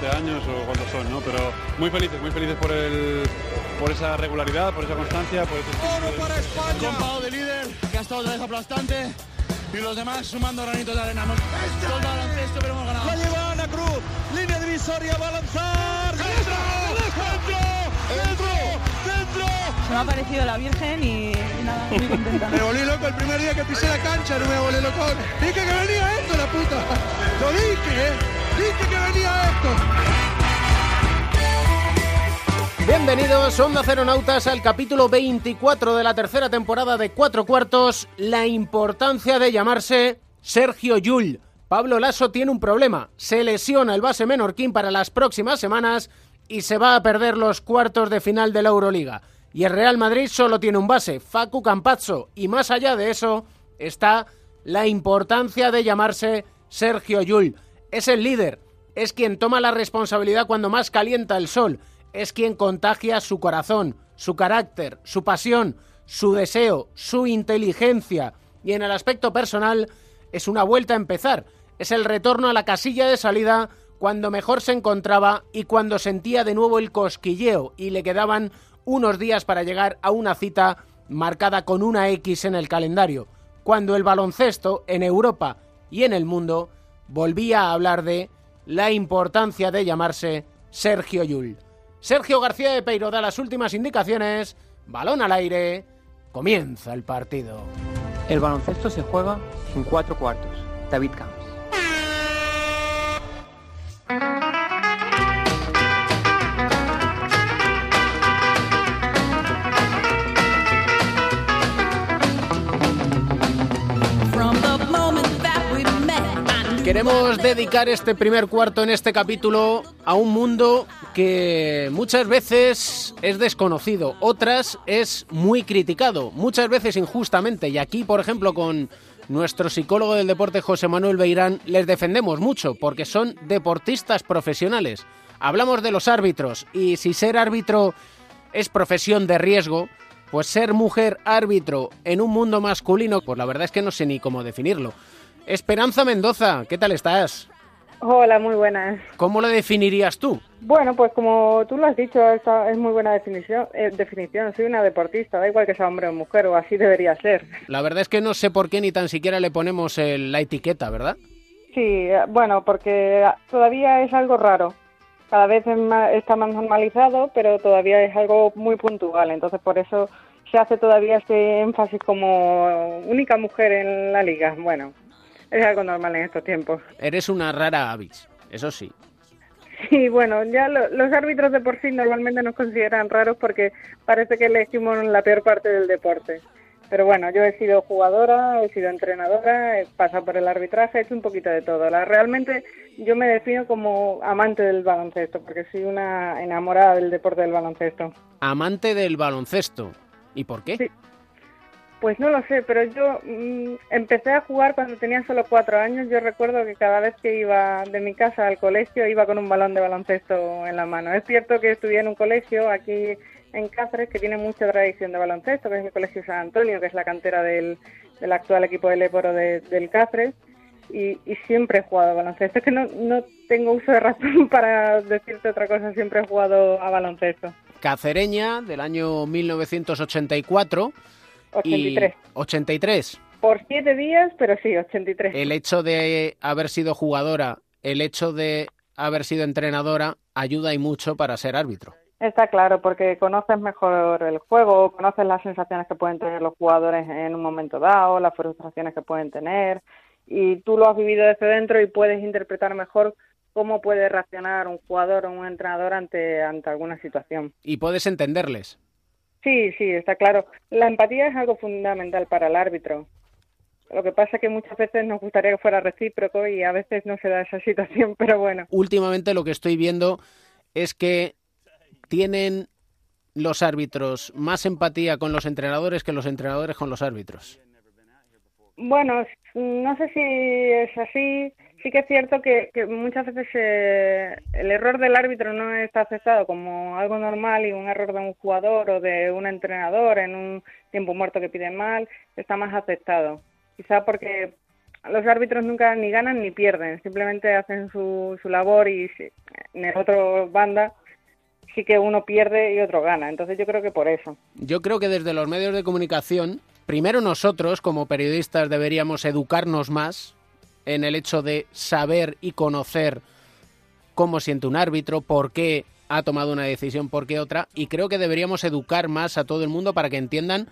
12 años o cuántos son, ¿no? Pero muy felices, muy felices por el por esa regularidad, por esa constancia, por ese Oro para España. de líder, que ha estado otra vez aplastante. Y los demás sumando granitos de arena. Hemos todo baloncesto, pero hemos ganado. La lleva Ana Cruz, línea divisoria, va a lanzar. ¡Dentro! ¡Dentro! ¡Dentro! Se me ha parecido la Virgen y, y nada, muy contenta. Me volví loco el primer día que pisé la cancha, no me volví loco. Dije que venía esto, la puta. Lo dije, ¿eh? Dije que venía esto. Bienvenidos, Onda Nautas al capítulo 24 de la tercera temporada de Cuatro Cuartos, la importancia de llamarse Sergio Llull. Pablo Lasso tiene un problema, se lesiona el base menorquín para las próximas semanas y se va a perder los cuartos de final de la Euroliga. Y el Real Madrid solo tiene un base, Facu Campazzo, y más allá de eso está la importancia de llamarse Sergio Llull. Es el líder, es quien toma la responsabilidad cuando más calienta el sol, es quien contagia su corazón, su carácter, su pasión, su deseo, su inteligencia. Y en el aspecto personal es una vuelta a empezar, es el retorno a la casilla de salida cuando mejor se encontraba y cuando sentía de nuevo el cosquilleo y le quedaban unos días para llegar a una cita marcada con una X en el calendario, cuando el baloncesto en Europa y en el mundo volvía a hablar de la importancia de llamarse Sergio Yul. Sergio García de Peiro da las últimas indicaciones, balón al aire, comienza el partido. El baloncesto se juega en cuatro cuartos. David Camps. Queremos dedicar este primer cuarto en este capítulo a un mundo que muchas veces es desconocido, otras es muy criticado, muchas veces injustamente. Y aquí, por ejemplo, con nuestro psicólogo del deporte José Manuel Beirán, les defendemos mucho porque son deportistas profesionales. Hablamos de los árbitros y si ser árbitro es profesión de riesgo, pues ser mujer árbitro en un mundo masculino, pues la verdad es que no sé ni cómo definirlo. Esperanza Mendoza, ¿qué tal estás? Hola, muy buenas. ¿Cómo lo definirías tú? Bueno, pues como tú lo has dicho, esta es muy buena definición. Eh, definición. Soy una deportista, da igual que sea hombre o mujer, o así debería ser. La verdad es que no sé por qué ni tan siquiera le ponemos la etiqueta, ¿verdad? Sí, eh, bueno, porque todavía es algo raro. Cada vez está más normalizado, pero todavía es algo muy puntual. Entonces, por eso se hace todavía este énfasis como única mujer en la liga. Bueno, es algo normal en estos tiempos. Eres una rara avis, eso sí. Sí, bueno, ya los árbitros de por sí normalmente nos consideran raros porque parece que elegimos la peor parte del deporte. Pero bueno, yo he sido jugadora, he sido entrenadora, he pasado por el arbitraje, he hecho un poquito de todo. La, realmente yo me defino como amante del baloncesto, porque soy una enamorada del deporte del baloncesto. Amante del baloncesto. ¿Y por qué? Sí. Pues no lo sé, pero yo mm, empecé a jugar cuando tenía solo cuatro años. Yo recuerdo que cada vez que iba de mi casa al colegio iba con un balón de baloncesto en la mano. Es cierto que estudié en un colegio aquí en Cáceres que tiene mucha tradición de baloncesto, que es el Colegio San Antonio, que es la cantera del, actual equipo del Époro del Cáceres. Y, siempre he jugado a baloncesto. Es que no, no tengo uso de razón para decirte otra cosa, siempre he jugado a baloncesto. Cacereña del año 1984 83. 83. Por siete días, pero sí, 83. El hecho de haber sido jugadora, el hecho de haber sido entrenadora, ayuda y mucho para ser árbitro. Está claro, porque conoces mejor el juego, conoces las sensaciones que pueden tener los jugadores en un momento dado, las frustraciones que pueden tener, y tú lo has vivido desde dentro y puedes interpretar mejor cómo puede reaccionar un jugador o un entrenador ante, ante alguna situación. Y puedes entenderles. Sí, sí, está claro. La empatía es algo fundamental para el árbitro. Lo que pasa es que muchas veces nos gustaría que fuera recíproco y a veces no se da esa situación, pero bueno. Últimamente lo que estoy viendo es que tienen los árbitros más empatía con los entrenadores que los entrenadores con los árbitros. Bueno, no sé si es así sí que es cierto que, muchas veces eh, el error del árbitro no está aceptado como algo normal y un error de un jugador o de un entrenador en un tiempo muerto que piden mal está más aceptado. Quizá porque los árbitros nunca ni ganan ni pierden, simplemente hacen su, su labor y en el otro banda sí que uno pierde y otro gana. Entonces yo creo que por eso. Yo creo que desde los medios de comunicación, primero nosotros como periodistas deberíamos educarnos más en el hecho de saber y conocer cómo siente un árbitro, por qué ha tomado una decisión, por qué otra, y creo que deberíamos educar más a todo el mundo para que entiendan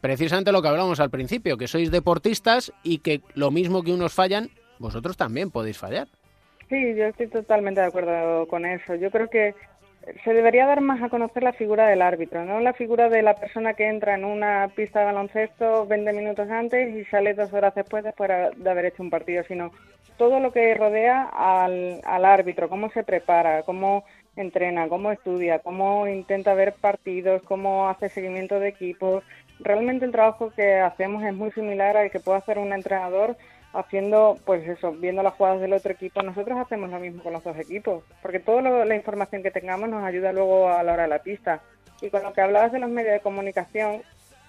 precisamente lo que hablamos al principio, que sois deportistas y que lo mismo que unos fallan, vosotros también podéis fallar. Sí, yo estoy totalmente de acuerdo con eso. Yo creo que se debería dar más a conocer la figura del árbitro, no la figura de la persona que entra en una pista de baloncesto 20 minutos antes y sale dos horas después después de haber hecho un partido, sino todo lo que rodea al, al árbitro, cómo se prepara, cómo entrena, cómo estudia, cómo intenta ver partidos, cómo hace seguimiento de equipos. Realmente el trabajo que hacemos es muy similar al que puede hacer un entrenador haciendo, pues eso, viendo las jugadas del otro equipo, nosotros hacemos lo mismo con los dos equipos, porque toda la información que tengamos nos ayuda luego a la hora de la pista. Y con lo que hablabas de los medios de comunicación,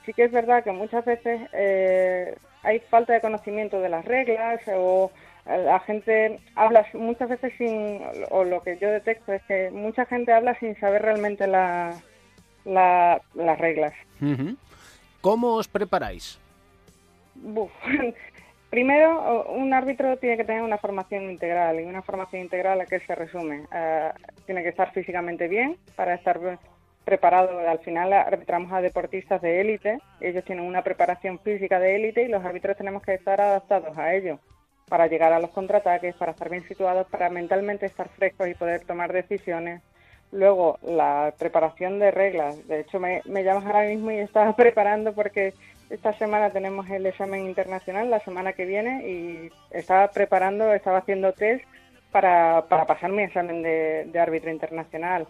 sí que es verdad que muchas veces eh, hay falta de conocimiento de las reglas o la gente habla muchas veces sin, o lo que yo detecto es que mucha gente habla sin saber realmente la, las reglas. ¿Cómo os preparáis? Primero, un árbitro tiene que tener una formación integral y una formación integral a qué se resume. Eh, tiene que estar físicamente bien para estar preparado. Al final arbitramos a deportistas de élite, ellos tienen una preparación física de élite y los árbitros tenemos que estar adaptados a ello para llegar a los contraataques, para estar bien situados, para mentalmente estar frescos y poder tomar decisiones. Luego, la preparación de reglas. De hecho, me, me llamas ahora mismo y estaba preparando porque esta semana tenemos el examen internacional, la semana que viene, y estaba preparando, estaba haciendo test para, para pasar mi examen de, árbitro internacional.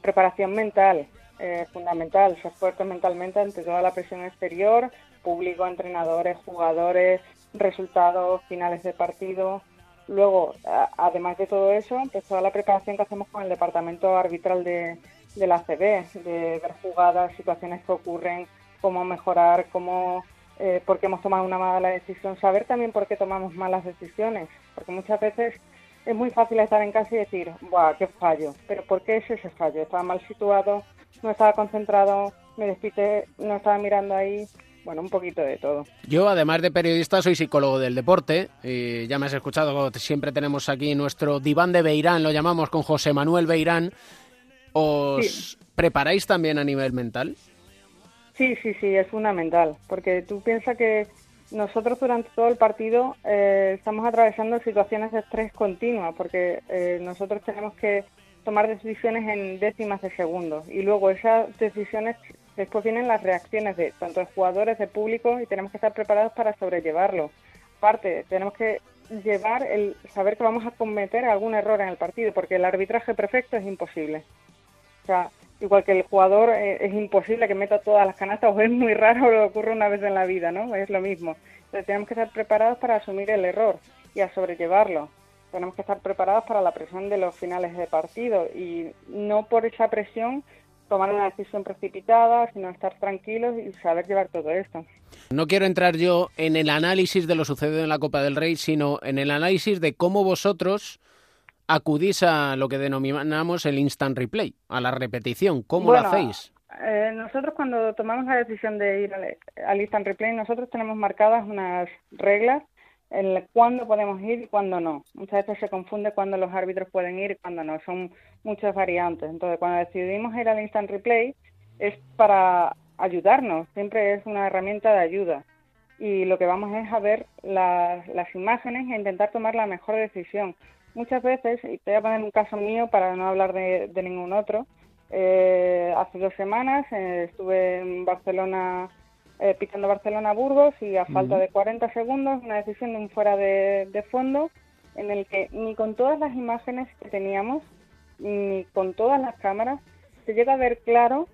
Preparación mental, eh, fundamental, ser fuerte mentalmente ante toda la presión exterior, público, entrenadores, jugadores, resultados, finales de partido. Luego, además de todo eso, pues toda la preparación que hacemos con el departamento arbitral de, de la CB, de ver jugadas, situaciones que ocurren, cómo mejorar, cómo, eh, por qué hemos tomado una mala decisión, saber también por qué tomamos malas decisiones, porque muchas veces es muy fácil estar en casa y decir, ¡buah, qué fallo! Pero ¿por qué es ese fallo? Estaba mal situado, no estaba concentrado, me despiste, no estaba mirando ahí. Bueno, un poquito de todo. Yo, además de periodista, soy psicólogo del deporte. Y ya me has escuchado, siempre tenemos aquí nuestro diván de Beirán, lo llamamos con José Manuel Beirán. ¿Os preparáis también a nivel mental? Sí, sí, sí, es fundamental, porque tú piensas que nosotros durante todo el partido eh, estamos atravesando situaciones de estrés continua, porque eh, nosotros tenemos que tomar decisiones en décimas de segundos y luego esas decisiones, después vienen las reacciones de tanto de jugadores, de público y tenemos que estar preparados para sobrellevarlo. Aparte, tenemos que llevar el saber que vamos a cometer algún error en el partido, porque el arbitraje perfecto es imposible. O sea, igual que el jugador eh, es imposible que meta todas las canastas o es muy raro lo ocurre una vez en la vida, ¿no? Es lo mismo. Entonces tenemos que estar preparados para asumir el error y a sobrellevarlo. Tenemos que estar preparados para la presión de los finales de partido y no por esa presión tomar una decisión precipitada, sino estar tranquilos y saber llevar todo esto. No quiero entrar yo en el análisis de lo sucedido en la Copa del Rey, sino en el análisis de cómo vosotros acudís a lo que denominamos el instant replay, a la repetición. ¿Cómo lo hacéis? Eh, nosotros cuando tomamos la decisión de ir al, instant replay, nosotros tenemos marcadas unas reglas en cuándo podemos ir y cuándo no. Muchas veces se confunde cuándo los árbitros pueden ir y cuándo no. Son muchas variantes. Entonces, cuando decidimos ir al instant replay es para ayudarnos. Siempre es una herramienta de ayuda. Y lo que vamos es a ver las, las imágenes e intentar tomar la mejor decisión muchas veces, y te voy a poner un caso mío para no hablar de, ningún otro, eh, hace dos semanas eh, estuve en Barcelona, eh, Barcelona-Burgos y a falta de 40 segundos, una decisión de un fuera de, fondo en el que ni con todas las imágenes que teníamos, ni con todas las cámaras, se llega a ver claro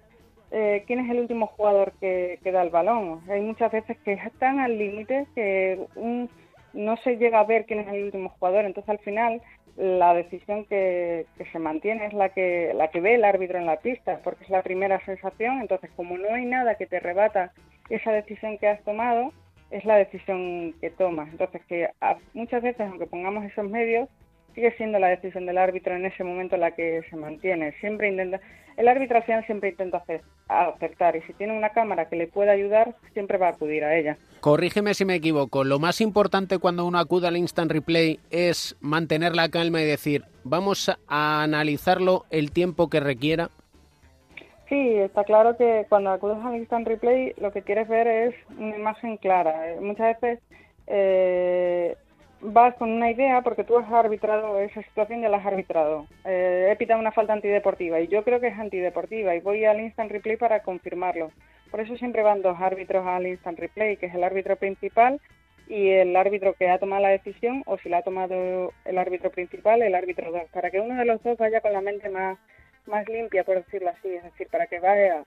quién es el último jugador que, que, da el balón. Hay muchas veces que están al límite que un no se llega a ver quién es el último jugador. Entonces, al final, la decisión que, se mantiene es la que, la que ve el árbitro en la pista, porque es la primera sensación. Entonces, como no hay nada que te rebata esa decisión que has tomado, es la decisión que toma. Entonces, que muchas veces, aunque pongamos esos medios, sigue siendo la decisión del árbitro en ese momento la que se mantiene. Siempre intenta, el árbitro al final siempre intenta hacer, acertar y si tiene una cámara que le pueda ayudar, siempre va a acudir a ella. Corrígeme si me equivoco. Lo más importante cuando uno acude al instant replay es mantener la calma y decir, vamos a analizarlo el tiempo que requiera. Sí, está claro que cuando acudes al instant replay lo que quieres ver es una imagen clara. Muchas veces eh, vas con una idea porque tú has arbitrado esa situación, ya la has arbitrado. Eh, he pitado una falta antideportiva y yo creo que es antideportiva y voy al instant replay para confirmarlo. Por eso siempre van dos árbitros al instant replay, que es el árbitro principal y el árbitro que ha tomado la decisión, o si la ha tomado el árbitro principal, el árbitro 2, para que uno de los dos vaya con la mente más más limpia, por decirlo así, es decir, para que vaya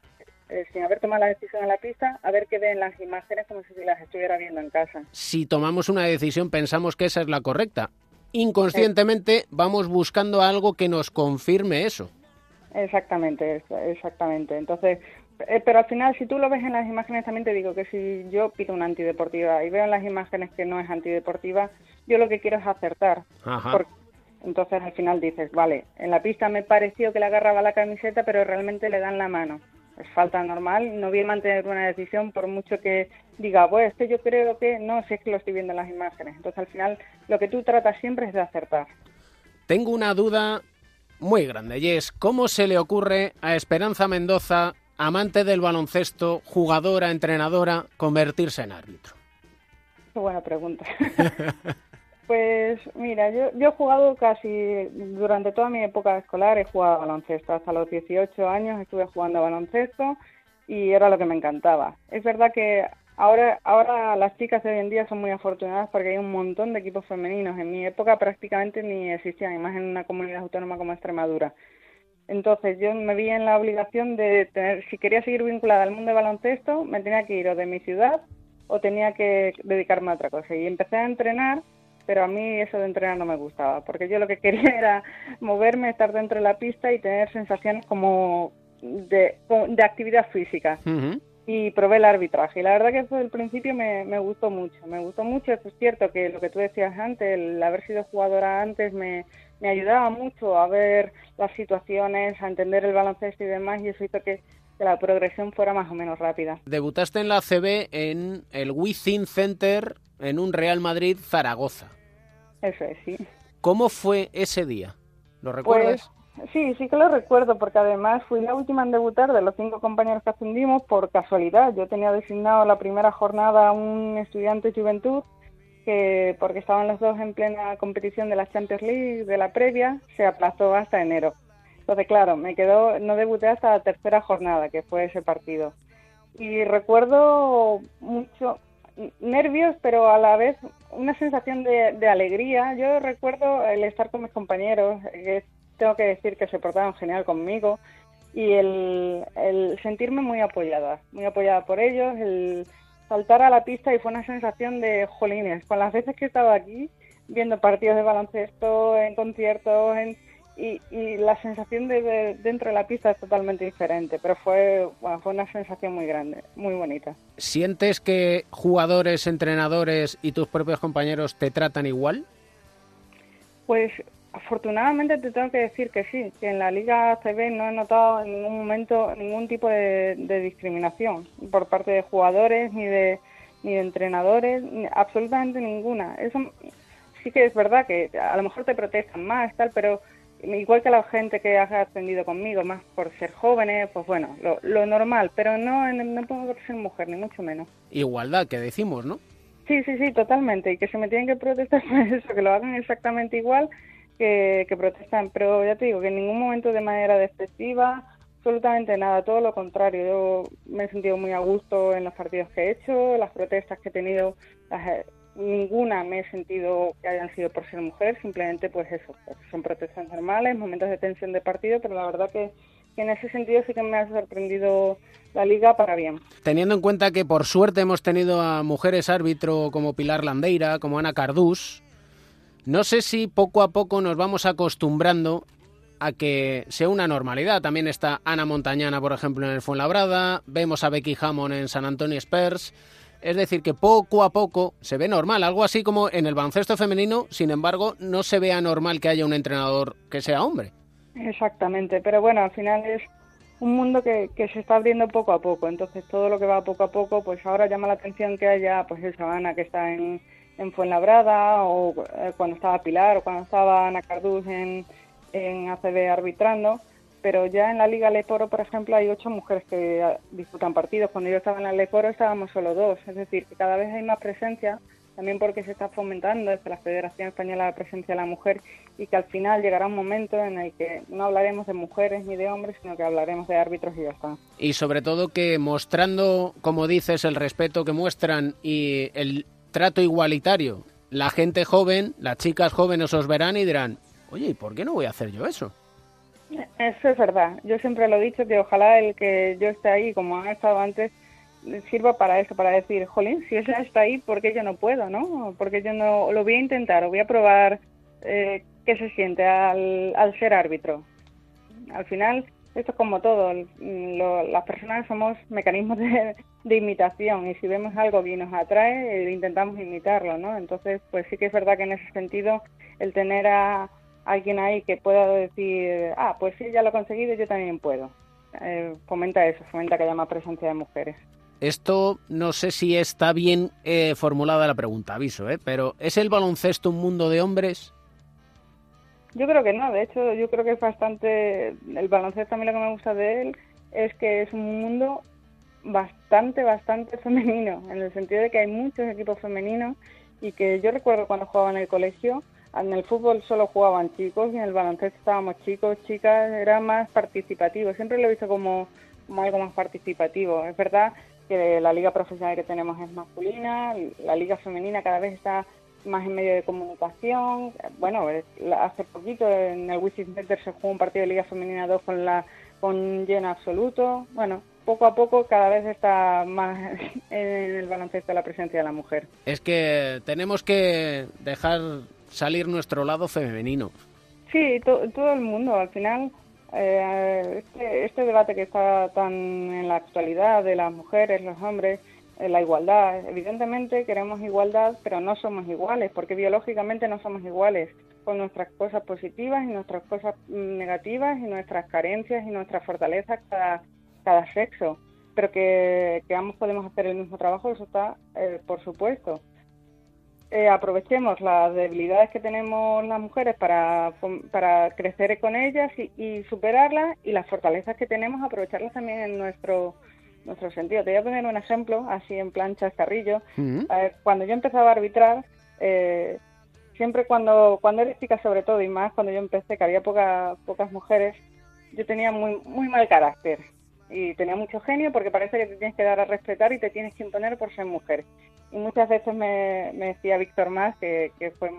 eh, sin haber tomado la decisión en la pista, a ver qué ven las imágenes como si las estuviera viendo en casa. Si tomamos una decisión, pensamos que esa es la correcta. Inconscientemente vamos buscando algo que nos confirme eso. Exactamente, exactamente. Entonces, eh, pero al final, si tú lo ves en las imágenes, también te digo que si yo pido una antideportiva y veo en las imágenes que no es antideportiva, yo lo que quiero es acertar. Ajá. Entonces al final dices, vale, en la pista me pareció que le agarraba la camiseta, pero realmente le dan la mano. Es falta normal, no bien mantener una decisión por mucho que diga, pues este yo creo que no, si es que lo estoy viendo en las imágenes. Entonces al final lo que tú tratas siempre es de acertar. Tengo una duda muy grande y es, ¿cómo se le ocurre a Esperanza Mendoza, amante del baloncesto, jugadora, entrenadora, convertirse en árbitro? Qué buena pregunta. Pues mira, yo, yo he jugado casi durante toda mi época escolar, he jugado baloncesto. Hasta los 18 años estuve jugando baloncesto y era lo que me encantaba. Es verdad que ahora, ahora las chicas de hoy en día son muy afortunadas porque hay un montón de equipos femeninos. En mi época prácticamente ni existían, y más en una comunidad autónoma como Extremadura. Entonces yo me vi en la obligación de tener, si quería seguir vinculada al mundo de baloncesto, me tenía que ir o de mi ciudad o tenía que dedicarme a otra cosa. Y empecé a entrenar pero a mí eso de entrenar no me gustaba, porque yo lo que quería era moverme, estar dentro de la pista y tener sensaciones como de, de actividad física. Y probé el arbitraje. Y la verdad que desde el principio me, me gustó mucho. Me gustó mucho. Es cierto que lo que tú decías antes, el haber sido jugadora antes me, me ayudaba mucho a ver las situaciones, a entender el baloncesto y demás. Y eso hizo que, que la progresión fuera más o menos rápida. Debutaste en la CB en el Within Center en un Real Madrid Zaragoza. Eso es, sí. ¿Cómo fue ese día? ¿Lo recuerdas? Pues, sí, sí que lo recuerdo, porque además fui la última en debutar de los cinco compañeros que ascendimos por casualidad. Yo tenía designado la primera jornada a un estudiante de juventud que, porque estaban los dos en plena competición de la Champions League de la previa, se aplazó hasta enero. Entonces, claro, me quedó, no debuté hasta la tercera jornada, que fue ese partido. Y recuerdo mucho, nervios, pero a la vez una sensación de, alegría. Yo recuerdo el estar con mis compañeros, que tengo que decir que se portaron genial conmigo, y el, sentirme muy apoyada, muy apoyada por ellos, el saltar a la pista y fue una sensación de jolines. Con las veces que he estado aquí, viendo partidos de baloncesto, en conciertos, en y, la sensación de, dentro de la pista es totalmente diferente, pero fue, fue una sensación muy grande, muy bonita. ¿Sientes que jugadores, entrenadores y tus propios compañeros te tratan igual? Pues afortunadamente te tengo que decir que sí, que en la Liga ACB no he notado en ningún momento ningún tipo de, discriminación por parte de jugadores ni de, ni de entrenadores, absolutamente ninguna. Eso sí que es verdad que a lo mejor te protestan más, tal, pero igual que la gente que ha ascendido conmigo, más por ser jóvenes, pues bueno, lo, normal, pero no, no por ser mujer, ni mucho menos. Igualdad, que decimos, ¿no? Sí, sí, sí, totalmente, y que se me tienen que protestar por eso, que lo hagan exactamente igual que, que protestan, pero ya te digo, que en ningún momento de manera despectiva, absolutamente nada, todo lo contrario, yo me he sentido muy a gusto en los partidos que he hecho, las protestas que he tenido, las, ninguna me he sentido que hayan sido por ser mujer, simplemente pues eso, son protestas normales, momentos de tensión de partido, pero la verdad que, en ese sentido sí que me ha sorprendido la liga para bien. Teniendo en cuenta que por suerte hemos tenido a mujeres árbitro como Pilar Landeira, como Ana Cardús, no sé si poco a poco nos vamos acostumbrando a que sea una normalidad. También está Ana Montañana, por ejemplo, en el Fuenlabrada, vemos a Becky Hammond en San Antonio Spurs Es decir, que poco a poco se ve normal, algo así como en el baloncesto femenino, sin embargo, no se vea normal que haya un entrenador que sea hombre. Exactamente, pero bueno, al final es un mundo que, se está abriendo poco a poco, entonces todo lo que va poco a poco, pues ahora llama la atención que haya, pues esa Ana que está en, en Fuenlabrada, o eh, cuando estaba Pilar, o cuando estaba Ana Cardús en, en ACB arbitrando, pero ya en la Liga Leporo, por ejemplo, hay ocho mujeres que ah, disputan partidos. Cuando yo estaba en la Leporo estábamos solo dos, es decir, que cada vez hay más presencia, también porque se está fomentando desde la Federación Española la presencia de la mujer y que al final llegará un momento en el que no hablaremos de mujeres ni de hombres, sino que hablaremos de árbitros y ya está. Y sobre todo que mostrando, como dices, el respeto que muestran y el trato igualitario, la gente joven, las chicas jóvenes os verán y dirán, oye, ¿y por qué no voy a hacer yo eso? Eso es verdad. Yo siempre lo he dicho que ojalá el que yo esté ahí, como ha estado antes, sirva para eso, para decir, jolín, si ella está ahí, ¿por qué yo no puedo, no? Porque yo no lo voy a intentar o voy a probar eh, qué se siente al, al ser árbitro. Al final, esto es como todo, lo, las personas somos mecanismos de, imitación y si vemos algo que nos atrae, eh, intentamos imitarlo, ¿no? Entonces, pues sí que es verdad que en ese sentido el tener a alguien ahí que pueda decir, ah, pues sí, ya lo he conseguido, yo también puedo. Eh, fomenta eso, fomenta que haya más presencia de mujeres. Esto no sé si está bien eh, formulada la pregunta, aviso, ¿eh? pero ¿es el baloncesto un mundo de hombres? Yo creo que no, de hecho yo creo que es bastante, el baloncesto a mí lo que me gusta de él es que es un mundo bastante, bastante femenino, en el sentido de que hay muchos equipos femeninos y que yo recuerdo cuando jugaba en el colegio, en el fútbol solo jugaban chicos y en el baloncesto estábamos chicos, chicas, era más participativo, siempre lo he visto como, como algo más participativo. Es verdad que la liga profesional que tenemos es masculina, la liga femenina cada vez está más en medio de comunicación. Bueno, hace poquito en el Wizzing Center se jugó un partido de liga femenina 2 con la con lleno absoluto. Bueno, poco a poco cada vez está más en el baloncesto la presencia de la mujer. Es que tenemos que dejar salir nuestro lado femenino. Sí, todo el mundo. Al final eh, este, este, debate que está tan en la actualidad de las mujeres, los hombres, eh, la igualdad, evidentemente queremos igualdad, pero no somos iguales, porque biológicamente no somos iguales, con nuestras cosas positivas y nuestras cosas mm, negativas y nuestras carencias y nuestras fortalezas cada, cada sexo. Pero que, que ambos podemos hacer el mismo trabajo, eso está, eh, por supuesto. Eh, aprovechemos las debilidades que tenemos las mujeres para, para crecer con ellas y, superarlas y las fortalezas que tenemos aprovecharlas también en nuestro nuestro sentido. Te voy a poner un ejemplo así en plan chascarrillo. cuando yo empezaba a arbitrar, eh, siempre cuando cuando eres chica sobre todo y más cuando yo empecé que había pocas pocas mujeres, yo tenía muy muy mal carácter y tenía mucho genio porque parece que te tienes que dar a respetar y te tienes que imponer por ser mujer. Y muchas veces me, decía Víctor Más, que, fue,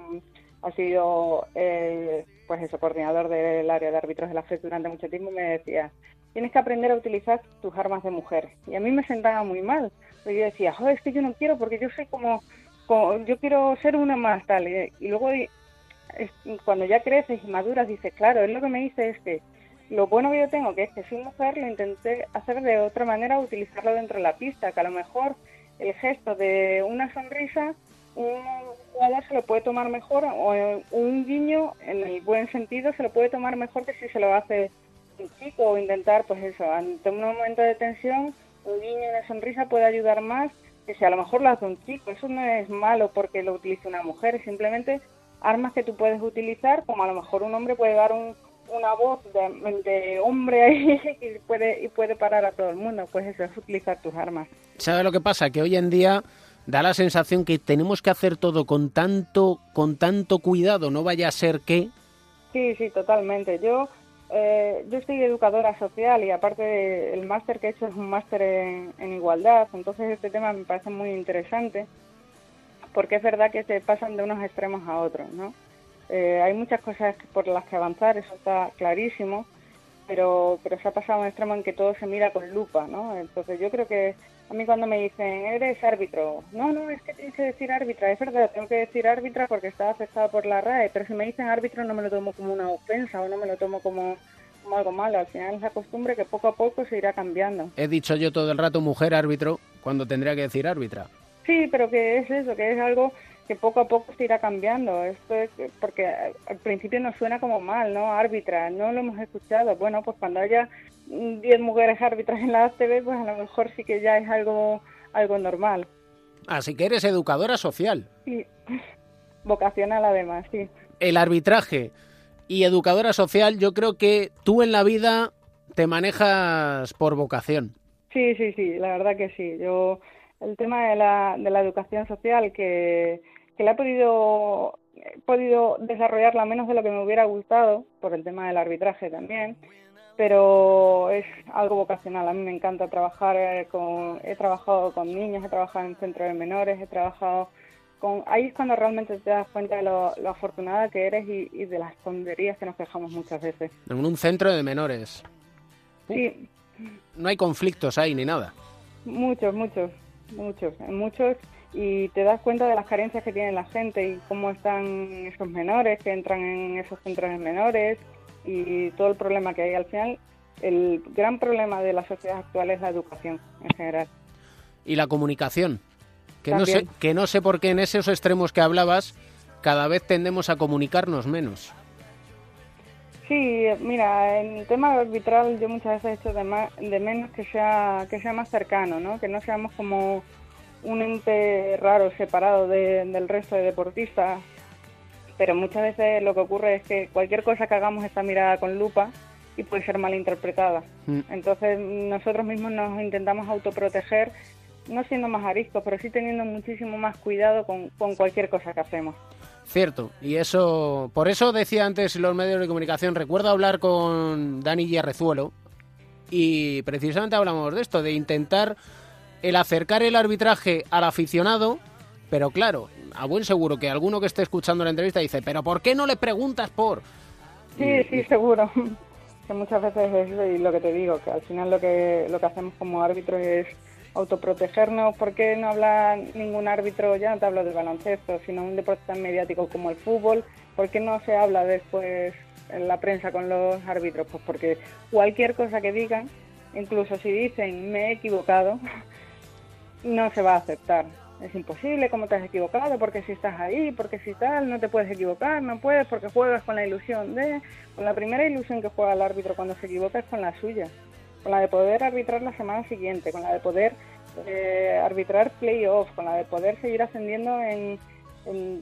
ha sido eh, pues eso, coordinador del área de árbitros de la FED durante mucho tiempo, me decía, tienes que aprender a utilizar tus armas de mujer. Y a mí me sentaba muy mal. Yo decía, joder, es que yo no quiero porque yo soy como, yo quiero ser una más tal. Y, luego cuando ya creces y maduras, dices, claro, es lo que me dice es que lo bueno que yo tengo, que es que soy mujer, lo intenté hacer de otra manera, utilizarlo dentro de la pista, que a lo mejor el gesto de una sonrisa un jugador se lo puede tomar mejor o un guiño en el buen sentido se lo puede tomar mejor que si se lo hace un chico o intentar pues eso ante un momento de tensión un guiño y una sonrisa puede ayudar más que si a lo mejor lo hace un chico. Eso no es malo porque lo utilice una mujer simplemente armas que tú puedes utilizar como a lo mejor un hombre puede dar un, una voz de, hombre ahí y puede, y puede parar a todo el mundo. Pues eso es utilizar tus armas. ¿Sabes lo que pasa? Que hoy en día da la sensación que tenemos que hacer todo con tanto, con tanto cuidado, no vaya a ser que... Sí, sí, totalmente. Yo, eh, yo soy educadora social y aparte el máster que he hecho es un máster en, en igualdad, entonces este tema me parece muy interesante porque es verdad que se pasan de unos extremos a otros, ¿no? Eh, hay muchas cosas por las que avanzar, eso está clarísimo, pero, pero se ha pasado un extremo en que todo se mira con lupa, ¿no? Entonces yo creo que a mí cuando me dicen, eres árbitro, no, no, es que tienes que decir árbitra, es verdad, tengo que decir árbitra porque está afectada por la RAE, pero si me dicen árbitro no me lo tomo como una ofensa o no me lo tomo como, como algo malo, al final es la costumbre que poco a poco se irá cambiando. He dicho yo todo el rato mujer árbitro cuando tendría que decir árbitra. Sí, pero que es eso, que es algo que poco a poco se irá cambiando. Esto es porque al principio nos suena como mal, ¿no? Árbitra, no lo hemos escuchado. Bueno, pues cuando haya 10 mujeres árbitras en la ACB, pues a lo mejor sí que ya es algo, algo normal. Así que eres educadora social. Sí, vocacional además, sí. El arbitraje y educadora social, yo creo que tú en la vida te manejas por vocación. Sí, sí, sí, la verdad que sí. Yo, el tema de la, de la educación social, que, que la he podido, he podido desarrollarla menos de lo que me hubiera gustado, por el tema del arbitraje también, pero es algo vocacional. A mí me encanta trabajar eh, con, he trabajado con niños, he trabajado en centros de menores, he trabajado con, ahí es cuando realmente te das cuenta de lo, afortunada que eres y, de las tonterías que nos quejamos muchas veces. En un centro de menores. Sí. No hay conflictos ahí ni nada. Muchos, muchos, muchos, muchos y te das cuenta de las carencias que tiene la gente y cómo están esos menores que entran en esos centros de menores y todo el problema que hay. Al final, el gran problema de la sociedad actual es la educación en general. Y la comunicación. Que no, sé, que no sé por qué en esos extremos que hablabas cada vez tendemos a comunicarnos menos. Sí, mira, en el tema arbitral yo muchas veces he hecho de, de menos que sea, que sea más cercano, ¿no? Que no seamos como un ente raro, separado del resto de deportistas, pero muchas veces lo que ocurre es que cualquier cosa que hagamos está mirada con lupa y puede ser malinterpretada. Mm. Entonces nosotros mismos nos intentamos autoproteger, no siendo más ariscos, pero sí teniendo muchísimo más cuidado con, con cualquier cosa que hacemos. Cierto, y eso, por eso decía antes los medios de comunicación, recuerdo hablar con Dani Yarrezuelo y precisamente hablamos de esto, de intentar el acercar el arbitraje al aficionado, pero claro, a buen seguro que alguno que esté escuchando la entrevista dice, pero ¿por qué no le preguntas por? Sí, sí, seguro. Que muchas veces es lo que te digo, que al final lo que, lo que hacemos como árbitro es autoprotegernos. ¿Por qué no habla ningún árbitro? Ya no te hablo del baloncesto, sino un deporte tan mediático como el fútbol. ¿Por qué no se habla después en la prensa con los árbitros? Pues porque cualquier cosa que digan, incluso si dicen me he equivocado, no se va a aceptar. Es imposible, ¿cómo te has equivocado? Porque si estás ahí, porque si tal, no te puedes equivocar, no puedes porque juegas con la ilusión de... Con la primera ilusión que juega el árbitro. Cuando se equivoca es con la suya, con la de poder arbitrar la semana siguiente, con la de poder eh, arbitrar playoffs, con la de poder seguir ascendiendo en,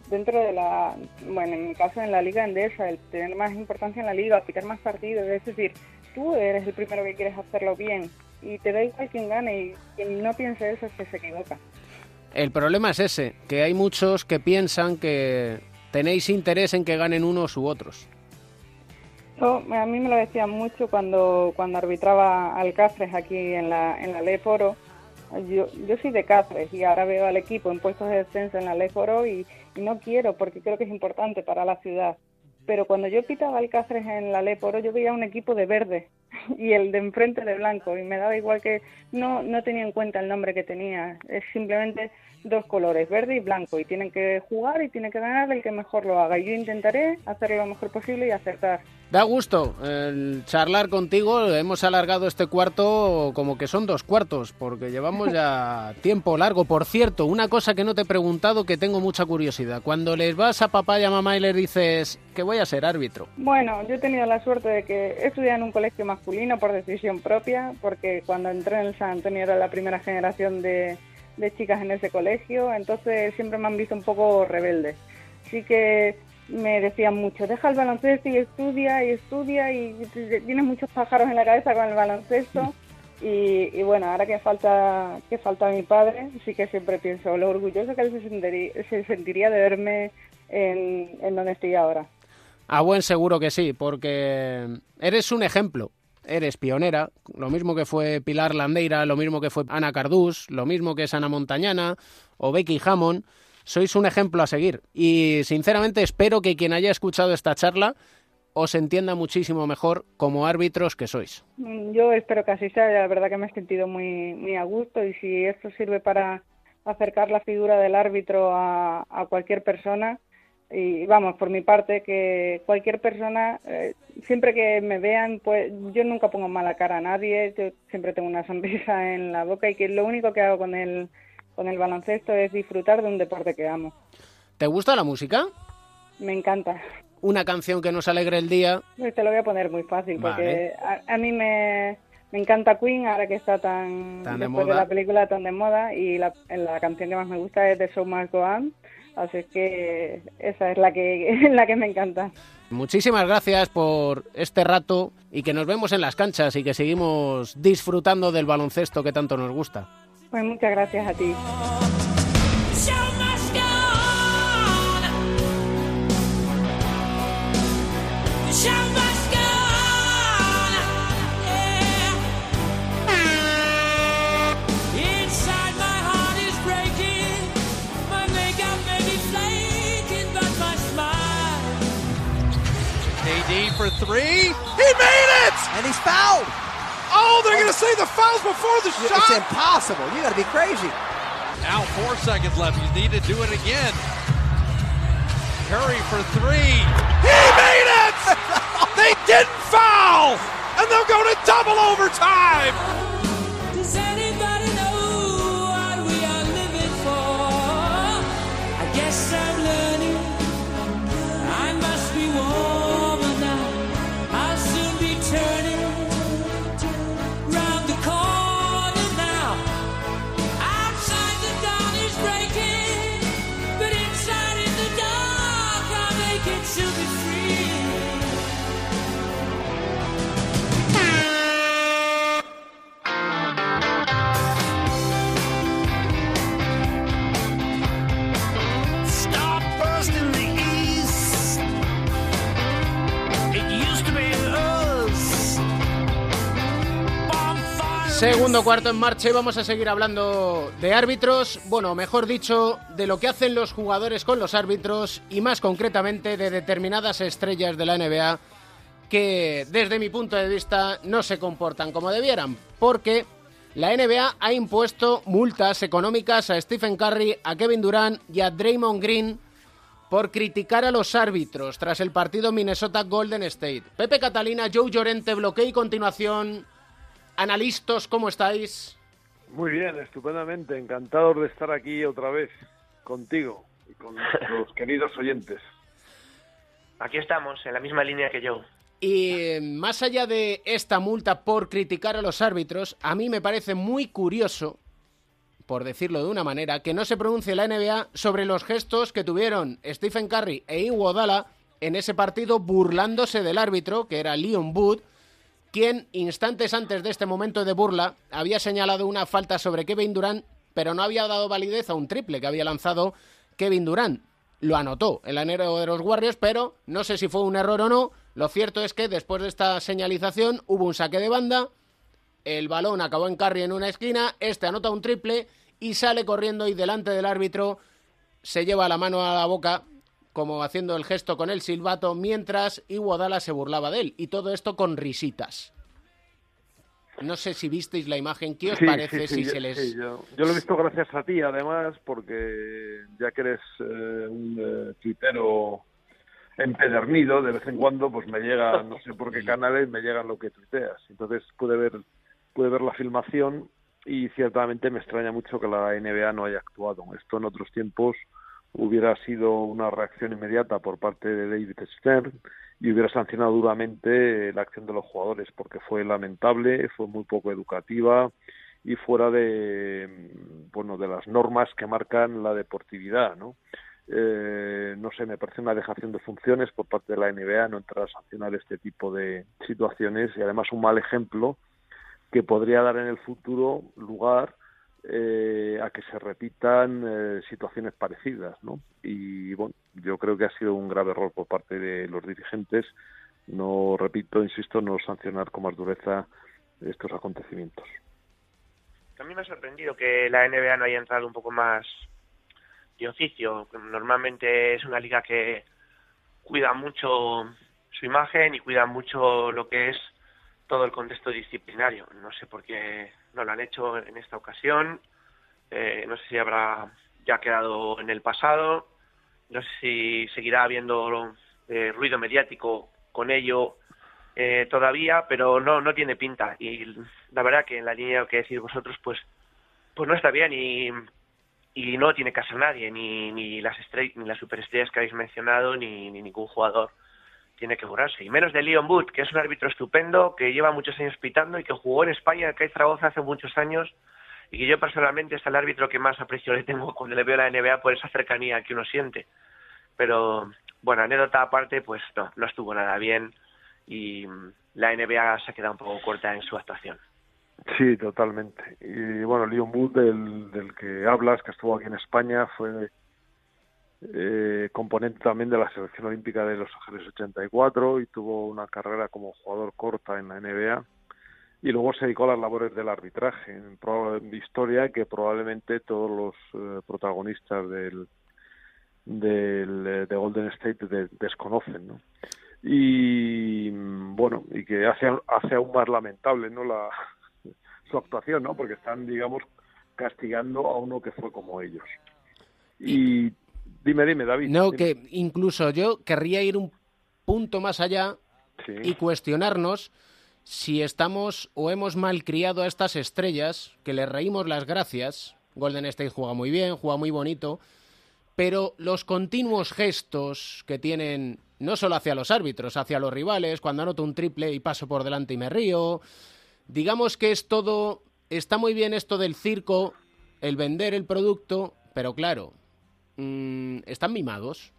dentro de la, bueno, en mi caso en la liga endesa, el tener más importancia en la liga, aplicar más partidos, es decir, tú eres el primero que quieres hacerlo bien, y te da igual quien gane y quien no piense eso es que se equivoca. El problema es ese, que hay muchos que piensan que tenéis interés en que ganen unos u otros. a mí me lo decían mucho cuando, cuando arbitraba al Cáceres aquí en la, en la Ley Foro. Yo, yo soy de Cáceres y ahora veo al equipo en puestos de descenso en la Ley Foro y, y no quiero porque creo que es importante para la ciudad pero cuando yo pitaba el Cáceres en la Leporo yo veía un equipo de verde y el de enfrente de blanco y me daba igual que no no tenía en cuenta el nombre que tenía es simplemente dos colores verde y blanco y tienen que jugar y tiene que ganar el que mejor lo haga y yo intentaré hacerlo lo mejor posible y acertar Da gusto el charlar contigo. Hemos alargado este cuarto como que son dos cuartos, porque llevamos ya tiempo largo. Por cierto, una cosa que no te he preguntado que tengo mucha curiosidad. Cuando les vas a papá y a mamá y les dices que voy a ser árbitro. Bueno, yo he tenido la suerte de que he estudiado en un colegio masculino por decisión propia, porque cuando entré en el San Antonio era la primera generación de, de chicas en ese colegio, entonces siempre me han visto un poco rebelde. Así que me decían mucho, deja el baloncesto y estudia y estudia y tienes muchos pájaros en la cabeza con el baloncesto. Y, bueno, ahora que falta que falta mi padre, sí que siempre pienso lo orgulloso que él se sentiría, se sentiría de verme en, en donde estoy ahora. A buen seguro que sí, porque eres un ejemplo. Eres pionera, lo mismo que fue Pilar Landeira, lo mismo que fue Ana Cardús, lo mismo que es Ana Montañana o Becky Hammond sois un ejemplo a seguir. Y sinceramente espero que quien haya escuchado esta charla os entienda muchísimo mejor como árbitros que sois. Mm, yo espero que así sea, la verdad que me he sentido muy, muy a gusto y si esto sirve para acercar la figura del árbitro a, cualquier persona, y vamos, por mi parte, que cualquier persona, eh, siempre que me vean, pues yo nunca pongo mala cara a nadie, yo siempre tengo una sonrisa en la boca y que lo único que hago con el con el baloncesto es disfrutar de un deporte que amo. ¿Te gusta la música? Me encanta. Una canción que nos alegre el día. Pues te lo voy a poner muy fácil, porque a, mí me, encanta Queen, ahora que está tan, después de, la película tan de moda, y la, la canción que más me gusta es The Show Must Go On, así que esa es la que, la que me encanta. Muchísimas gracias por este rato y que nos vemos en las canchas y que seguimos disfrutando del baloncesto que tanto nos gusta. Pues muchas gracias a ti. For three. He made it! And he's fouled. Oh, they're going to say the fouls before the shot. It's impossible. You got to be crazy. Now four seconds left. You need to do it again. Curry for three. He made it! they didn't foul! And they'll go to double overtime! Segundo cuarto en marcha y vamos a seguir hablando de árbitros, bueno, mejor dicho, de lo que hacen los jugadores con los árbitros y más concretamente de determinadas estrellas de la NBA que desde mi punto de vista no se comportan como debieran, porque la NBA ha impuesto multas económicas a Stephen Curry, a Kevin Durant y a Draymond Green por criticar a los árbitros tras el partido Minnesota Golden State. Pepe Catalina, Joe Llorente, bloqueo y continuación Analistas, ¿cómo estáis? Muy bien, estupendamente. Encantado de estar aquí otra vez contigo y con los queridos oyentes. Aquí estamos, en la misma línea que yo. Y más allá de esta multa por criticar a los árbitros, a mí me parece muy curioso, por decirlo de una manera, que no se pronuncie la NBA sobre los gestos que tuvieron Stephen Curry e Iguodala en ese partido burlándose del árbitro, que era Leon Wood, quien instantes antes de este momento de burla había señalado una falta sobre Kevin Durant, pero no había dado validez a un triple que había lanzado Kevin Durant. Lo anotó el anero de los Warriors, pero no sé si fue un error o no. Lo cierto es que después de esta señalización hubo un saque de banda, el balón acabó en Curry en una esquina, este anota un triple y sale corriendo y delante del árbitro se lleva la mano a la boca como haciendo el gesto con el silbato, mientras Iguodala se burlaba de él. Y todo esto con risitas. No sé si visteis la imagen. ¿Qué os parece si se les.? Yo, yo, lo he visto gracias a ti, además, porque ya que eres eh, un eh, tuitero empedernido, de vez en cuando, pues me llega, no sé por qué canales, me llega lo que tuiteas. Entonces pude ver, pude ver la filmación y ciertamente me extraña mucho que la NBA no haya actuado. Esto en otros tiempos hubiera sido una reacción inmediata por parte de David Stern y hubiera sancionado duramente la acción de los jugadores porque fue lamentable, fue muy poco educativa y fuera de bueno de las normas que marcan la deportividad, ¿no? Eh, no sé, me parece una dejación de funciones por parte de la NBA no entrar a sancionar este tipo de situaciones y además un mal ejemplo que podría dar en el futuro lugar eh, a que se repitan eh, situaciones parecidas, ¿no? Y bueno, yo creo que ha sido un grave error por parte de los dirigentes. No, repito, insisto, no sancionar con más dureza estos acontecimientos. A mí me ha sorprendido que la NBA no haya entrado un poco más de oficio. Normalmente es una liga que cuida mucho su imagen y cuida mucho lo que es todo el contexto disciplinario. No sé por qué no lo han hecho en esta ocasión. Eh, no sé si habrá ya quedado en el pasado. No sé si seguirá habiendo eh, ruido mediático con ello eh, todavía, pero no no tiene pinta. Y la verdad que en la línea que decís vosotros, pues pues no está bien. Y y no tiene caso a nadie, ni, ni las estrell- ni las superestrellas que habéis mencionado, ni, ni ningún jugador tiene que borrarse. Y menos de Leon Wood, que es un árbitro estupendo, que lleva muchos años pitando y que jugó en España, el CAI Zaragoza hace muchos años, y que yo personalmente es el árbitro que más aprecio le tengo cuando le veo a la NBA por esa cercanía que uno siente. Pero, bueno, anécdota aparte, pues no, no estuvo nada bien y la NBA se ha quedado un poco corta en su actuación. Sí, totalmente. Y bueno, Leon Wood, del que hablas, que estuvo aquí en España, fue eh, componente también de la selección olímpica de Los Ángeles 84 y tuvo una carrera como jugador corta en la NBA. Y luego se dedicó a las labores del arbitraje, en historia que probablemente todos los eh, protagonistas del, del, eh, de Golden State de- desconocen, ¿no? Y bueno, y que hace, hace aún más lamentable, ¿no? La, su actuación, ¿no? Porque están, digamos, castigando a uno que fue como ellos. Y dime, dime, David. No, dime. que incluso yo querría ir un punto más allá Sí. y cuestionarnos si estamos o hemos malcriado a estas estrellas, que les reímos las gracias. Golden State juega muy bien, juega muy bonito, pero los continuos gestos que tienen, no solo hacia los árbitros, hacia los rivales, cuando anoto un triple y paso por delante y me río, digamos que es todo, está muy bien esto del circo, el vender el producto, pero claro, están mimados.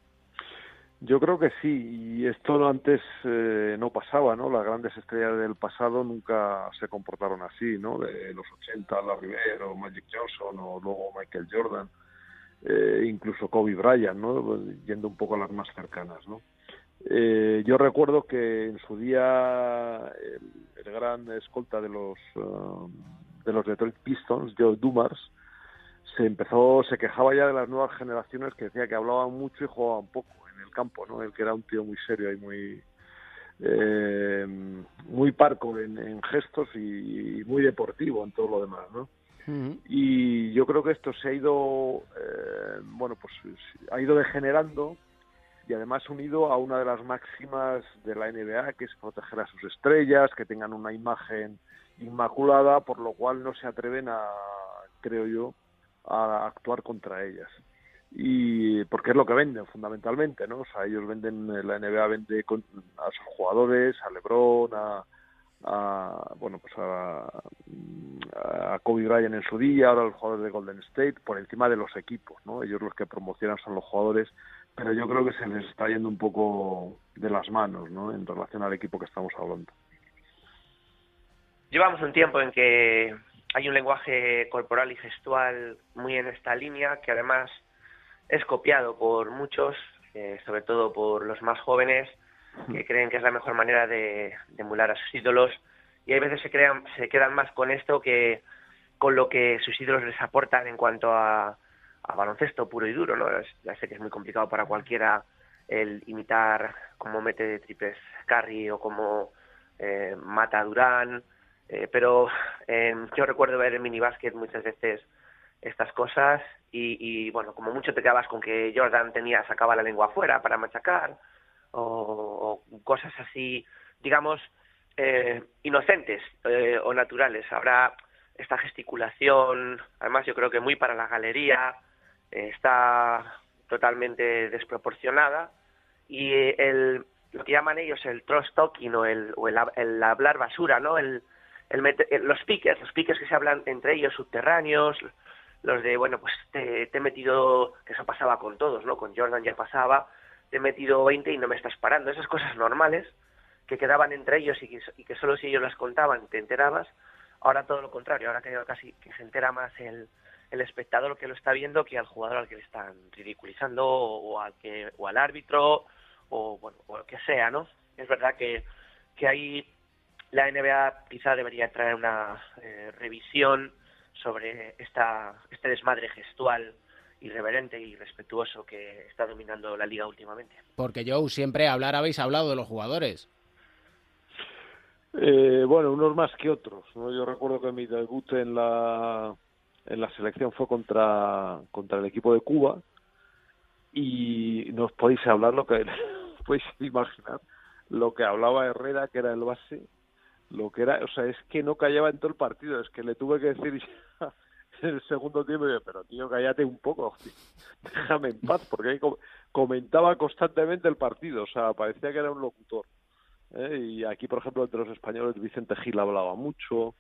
Yo creo que sí, y esto antes eh, no pasaba, ¿no? Las grandes estrellas del pasado nunca se comportaron así, ¿no? De los 80, Larry Bird o Magic Johnson o luego Michael Jordan, eh, incluso Kobe Bryant, ¿no? Yendo un poco a las más cercanas, ¿no? Eh, yo recuerdo que en su día el, gran escolta de los eh, de los Detroit Pistons, Joe Dumars, se empezó, se quejaba ya de las nuevas generaciones que decía que hablaban mucho y jugaban poco en el campo, ¿no? El que era un tío muy serio y muy eh, muy parco en, en gestos y, y muy deportivo en todo lo demás, ¿no? Y yo creo que esto se ha ido, eh, bueno, pues ha ido degenerando y además unido a una de las máximas de la NBA, que es proteger a sus estrellas, que tengan una imagen inmaculada, por lo cual no se atreven a, creo yo, a actuar contra ellas. Y porque es lo que venden fundamentalmente, ¿no? O sea, ellos venden, la NBA vende con- a sus jugadores, a LeBron, a, bueno, pues a, a Kobe Bryant en su día, ahora los jugadores de Golden State, por encima de los equipos, ¿no? Ellos los que promocionan son los jugadores, pero yo creo que se les está yendo un poco de las manos, ¿no? En relación al equipo que estamos hablando. Llevamos un tiempo en que hay un lenguaje corporal y gestual muy en esta línea, que además es copiado por muchos, eh, sobre todo por los más jóvenes, que creen que es la mejor manera de, de emular a sus ídolos, y hay veces se, crean, se quedan más con esto que con lo que sus ídolos les aportan en cuanto a, a baloncesto puro y duro, ¿no? Ya sé que es muy complicado para cualquiera el imitar cómo mete de triples Curry o cómo eh, mata a Durán, eh, pero eh, yo recuerdo ver en minibásquet muchas veces estas cosas y, y, bueno, como mucho te quedabas con que Jordan tenía, sacaba la lengua afuera para machacar o, cosas así, digamos, eh, inocentes eh, o naturales. Habrá esta gesticulación, además yo creo que muy para la galería, eh, está totalmente desproporcionada y eh, el, lo que llaman ellos el trust talking o el, o el, el hablar basura, ¿no? El, el eh, los piques, los piques que se hablan entre ellos subterráneos, los de, bueno, pues te, he metido, que eso pasaba con todos, ¿no? Con Jordan ya pasaba, te he metido 20 y no me estás parando. Esas cosas normales que quedaban entre ellos y que, solo si ellos las contaban te enterabas. Ahora todo lo contrario, ahora que casi que se entera más el, el espectador que lo está viendo que al jugador al que le están ridiculizando o, o al que o al árbitro o bueno o lo que sea, ¿no? Es verdad que que ahí la NBA quizá debería traer una eh, revisión sobre esta este desmadre gestual irreverente y respetuoso que está dominando la liga últimamente. Porque Joe, siempre hablar habéis hablado de los jugadores. Eh, bueno, unos más que otros. ¿no? Yo recuerdo que mi debut en la en la selección fue contra contra el equipo de Cuba y no os podéis hablar lo que podéis imaginar lo que hablaba Herrera que era el base lo que era o sea es que no callaba en todo el partido es que le tuve que decir ya en el segundo tiempo, yo, pero tío, cállate un poco, déjame en paz, porque ahí comentaba constantemente el partido, o sea, parecía que era un locutor. ¿eh? Y aquí, por ejemplo, entre los españoles, Vicente Gil hablaba mucho,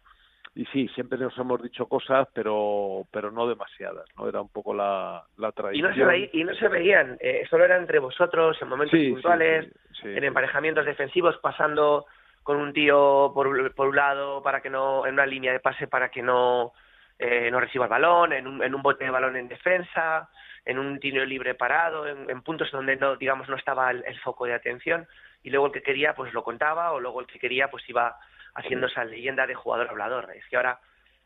y sí, siempre nos hemos dicho cosas, pero pero no demasiadas, ¿no? Era un poco la, la tradición. Y no se, y no se veían, eh, solo era entre vosotros en momentos puntuales, en emparejamientos defensivos, pasando con un tío por, por un lado para que no, en una línea de pase para que no, eh, no reciba el balón, en un, en un bote de balón en defensa, en un tiro libre parado, en, puntos donde no, digamos, no estaba el foco de atención, y luego el que quería pues lo contaba, o luego el que quería pues iba haciendo esa leyenda de jugador hablador. Es que ahora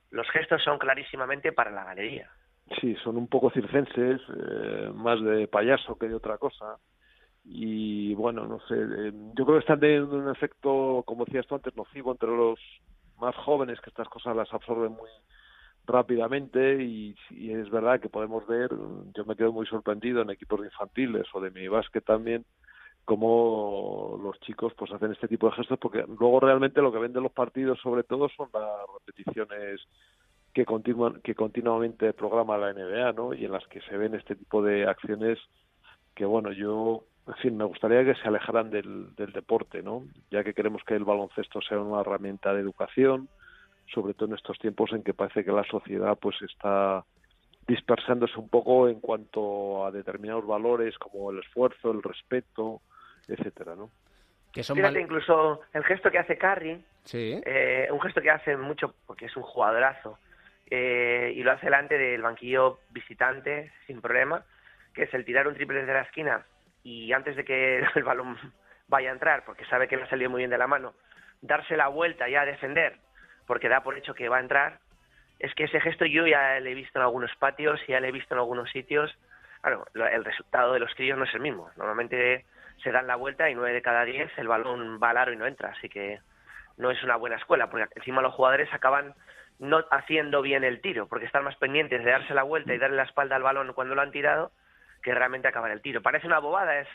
los gestos son clarísimamente para la galería. Sí, son un poco circenses, eh, más de payaso que de otra cosa. Y bueno, no sé, eh, yo creo que están teniendo un efecto, como decías tú antes, nocivo entre los más jóvenes, que estas cosas las absorben muy rápidamente y, es verdad que podemos ver, yo me quedo muy sorprendido en equipos infantiles o de mi básquet también, cómo los chicos pues hacen este tipo de gestos porque luego realmente lo que venden los partidos sobre todo son las repeticiones que continúan que continuamente programa la NBA no y en las que se ven este tipo de acciones que bueno yo en fin me gustaría que se alejaran del, del deporte no ya que queremos que el baloncesto sea una herramienta de educación sobre todo en estos tiempos en que parece que la sociedad pues está dispersándose un poco en cuanto a determinados valores como el esfuerzo, el respeto, etcétera, ¿no? Que son Fíjate, incluso el gesto que hace Carrie, eh, un gesto que hace mucho porque es un jugadorazo, eh, y lo hace delante del banquillo visitante sin problema, que es el tirar un triple desde la esquina y antes de que el balón vaya a entrar, porque sabe que le ha salido muy bien de la mano, darse la vuelta ya a defender, porque da por hecho que va a entrar, es que ese gesto yo ya lo he visto en algunos patios, ya lo he visto en algunos sitios. Claro, el resultado de los críos no es el mismo. Normalmente se dan la vuelta y nueve de cada diez el balón va al aro y no entra. Así que no es una buena escuela, porque encima los jugadores acaban no haciendo bien el tiro, porque están más pendientes de darse la vuelta y darle la espalda al balón cuando lo han tirado que realmente acabar el tiro. Parece una bobada, es,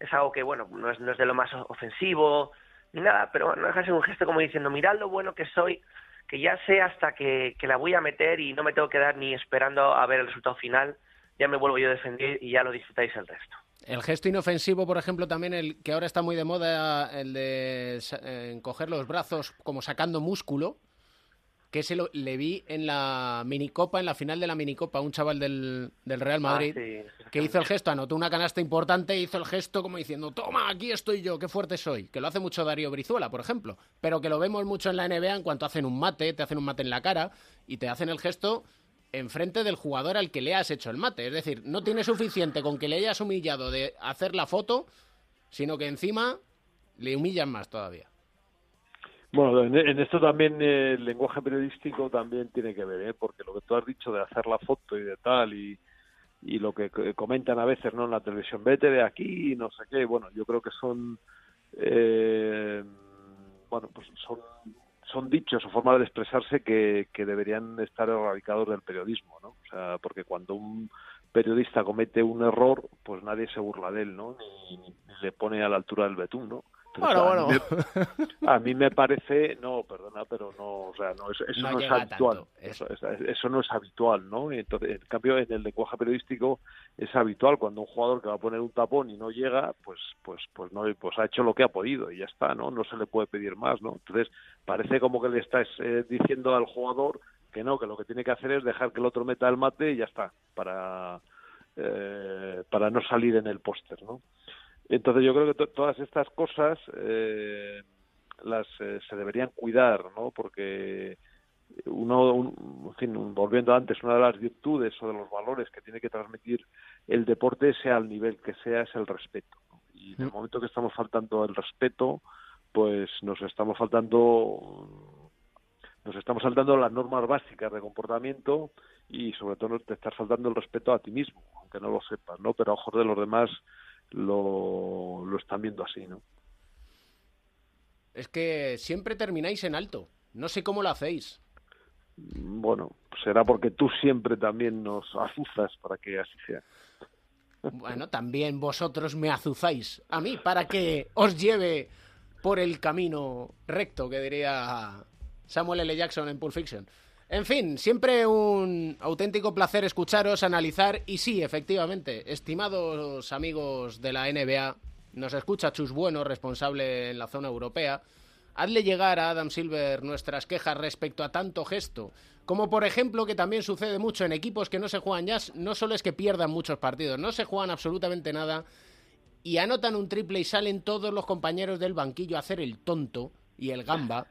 es algo que, bueno, no es, no es de lo más ofensivo ni nada, pero no deja de un gesto como diciendo, mirad lo bueno que soy, que ya sé hasta que, que la voy a meter y no me tengo que dar ni esperando a ver el resultado final, ya me vuelvo yo a defender y ya lo disfrutáis el resto. El gesto inofensivo, por ejemplo, también el que ahora está muy de moda, el de encoger los brazos como sacando músculo, que ese lo, le vi en la minicopa, en la final de la minicopa, un chaval del, del Real ah, Madrid, que hizo el gesto, anotó una canasta importante, hizo el gesto como diciendo, toma, aquí estoy yo, qué fuerte soy, que lo hace mucho Darío Brizuela, por ejemplo, pero que lo vemos mucho en la NBA en cuanto hacen un mate, te hacen un mate en la cara y te hacen el gesto enfrente del jugador al que le has hecho el mate. Es decir, no tiene suficiente con que le hayas humillado de hacer la foto, sino que encima le humillan más todavía. Bueno, en, esto también eh, el lenguaje periodístico también tiene que ver, ¿eh? porque lo que tú has dicho de hacer la foto y de tal, y, y lo que comentan a veces no en la televisión, vete de aquí, no sé qué, bueno, yo creo que son, eh, bueno, pues son son dichos o formas de expresarse que, que deberían estar erradicados del periodismo, ¿no? O sea, porque cuando un periodista comete un error, pues nadie se burla de él, ¿no? Ni, ni le pone a la altura del betún, ¿no? a, Mí me, parece, no, perdona, pero no, o sea, no, eso, no, es habitual. Eso. Eso, no es habitual, ¿no? Entonces, en cambio, en el lenguaje periodístico es habitual cuando un jugador que va a poner un tapón y no llega, pues, pues, pues no, pues ha hecho lo que ha podido y ya está, ¿no? No se le puede pedir más, ¿no? Entonces, parece como que le estás eh, diciendo al jugador que no, que lo que tiene que hacer es dejar que el otro meta el mate y ya está, para, eh, para no salir en el póster, ¿no? Entonces yo creo que todas estas cosas eh, las eh, se deberían cuidar, ¿no? Porque uno, en fin, volviendo antes, una de las virtudes o de los valores que tiene que transmitir el deporte, sea al nivel que sea, es el respeto. Y en el mm. momento que estamos faltando el respeto, pues nos estamos faltando nos estamos saltando las normas básicas de comportamiento y sobre todo te estás faltando el respeto a ti mismo, aunque no lo sepas, ¿no? Pero a ojos de los demás lo, lo están viendo así, ¿no? Es que siempre termináis en alto. No sé cómo lo hacéis. Bueno, será porque tú siempre también nos azuzas para que así sea. Bueno, también vosotros me azuzáis a mí para que os lleve por el camino recto, que diría Samuel L. Jackson en Pulp Fiction. En fin, siempre un auténtico placer escucharos, analizar y sí, efectivamente, estimados amigos de la NBA, nos escucha Chus Bueno, responsable en la zona europea. Hazle llegar a Adam Silver nuestras quejas respecto a tanto gesto. Como por ejemplo que también sucede mucho en equipos que no se juegan ya, no solo es que pierdan muchos partidos, no se juegan absolutamente nada y anotan un triple y salen todos los compañeros del banquillo a hacer el tonto y el gamba,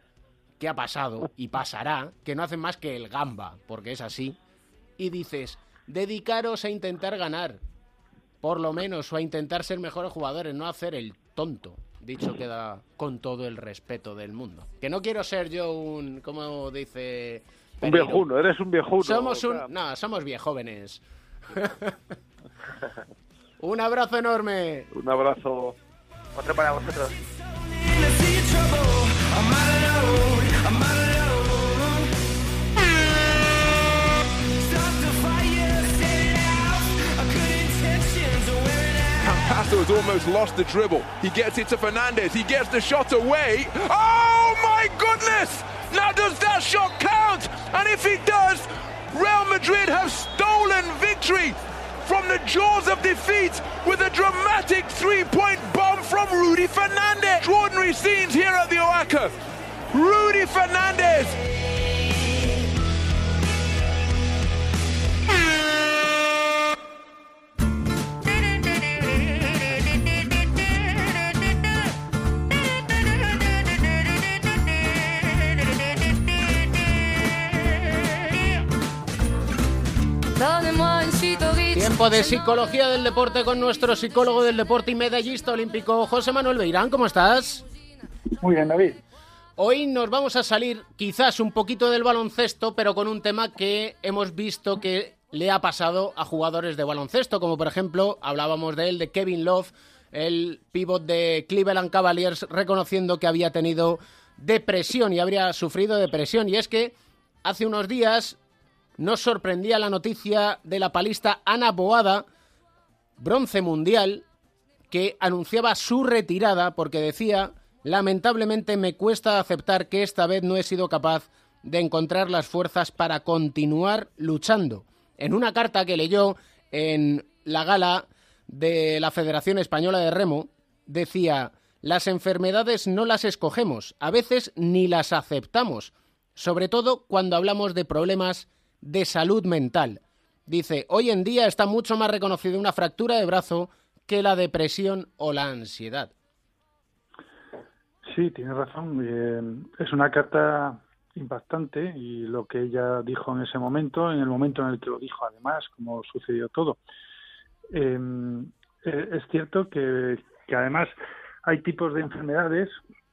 que ha pasado y pasará, que no hacen más que el gamba, porque es así. Y dices, dedicaros a intentar ganar, por lo menos, o a intentar ser mejores jugadores, no hacer el tonto. Dicho queda con todo el respeto del mundo. Que no quiero ser yo un, como dice... Un viejuno, eres un viejuno. Somos un... No, somos viejóvenes. un abrazo enorme. Un abrazo. Otro para vosotros. Has almost lost the dribble. He gets it to Fernandez. He gets the shot away. Oh my goodness! Now does that shot count? And if it does, Real Madrid have stolen victory from the jaws of defeat with a dramatic three-point bomb from Rudy Fernandez. Extraordinary scenes here at the Oaca. Rudy Fernandez Tiempo de psicología del deporte con nuestro psicólogo del deporte y medallista olímpico José Manuel Beirán. ¿Cómo estás? Muy bien, David. Hoy nos vamos a salir quizás un poquito del baloncesto, pero con un tema que hemos visto que le ha pasado a jugadores de baloncesto, como por ejemplo hablábamos de él, de Kevin Love, el pívot de Cleveland Cavaliers, reconociendo que había tenido depresión y habría sufrido depresión. Y es que hace unos días nos sorprendía la noticia de la palista Ana Boada, bronce mundial, que anunciaba su retirada porque decía, lamentablemente me cuesta aceptar que esta vez no he sido capaz de encontrar las fuerzas para continuar luchando. En una carta que leyó en la gala de la Federación Española de Remo, decía, las enfermedades no las escogemos, a veces ni las aceptamos, sobre todo cuando hablamos de problemas de salud mental. Dice, hoy en día está mucho más reconocida una fractura de brazo que la depresión o la ansiedad. Sí, tienes razón. Eh, es una carta impactante y lo que ella dijo en ese momento, en el momento en el que lo dijo además, como sucedió todo. Eh, eh, es cierto que, que además hay tipos de enfermedades,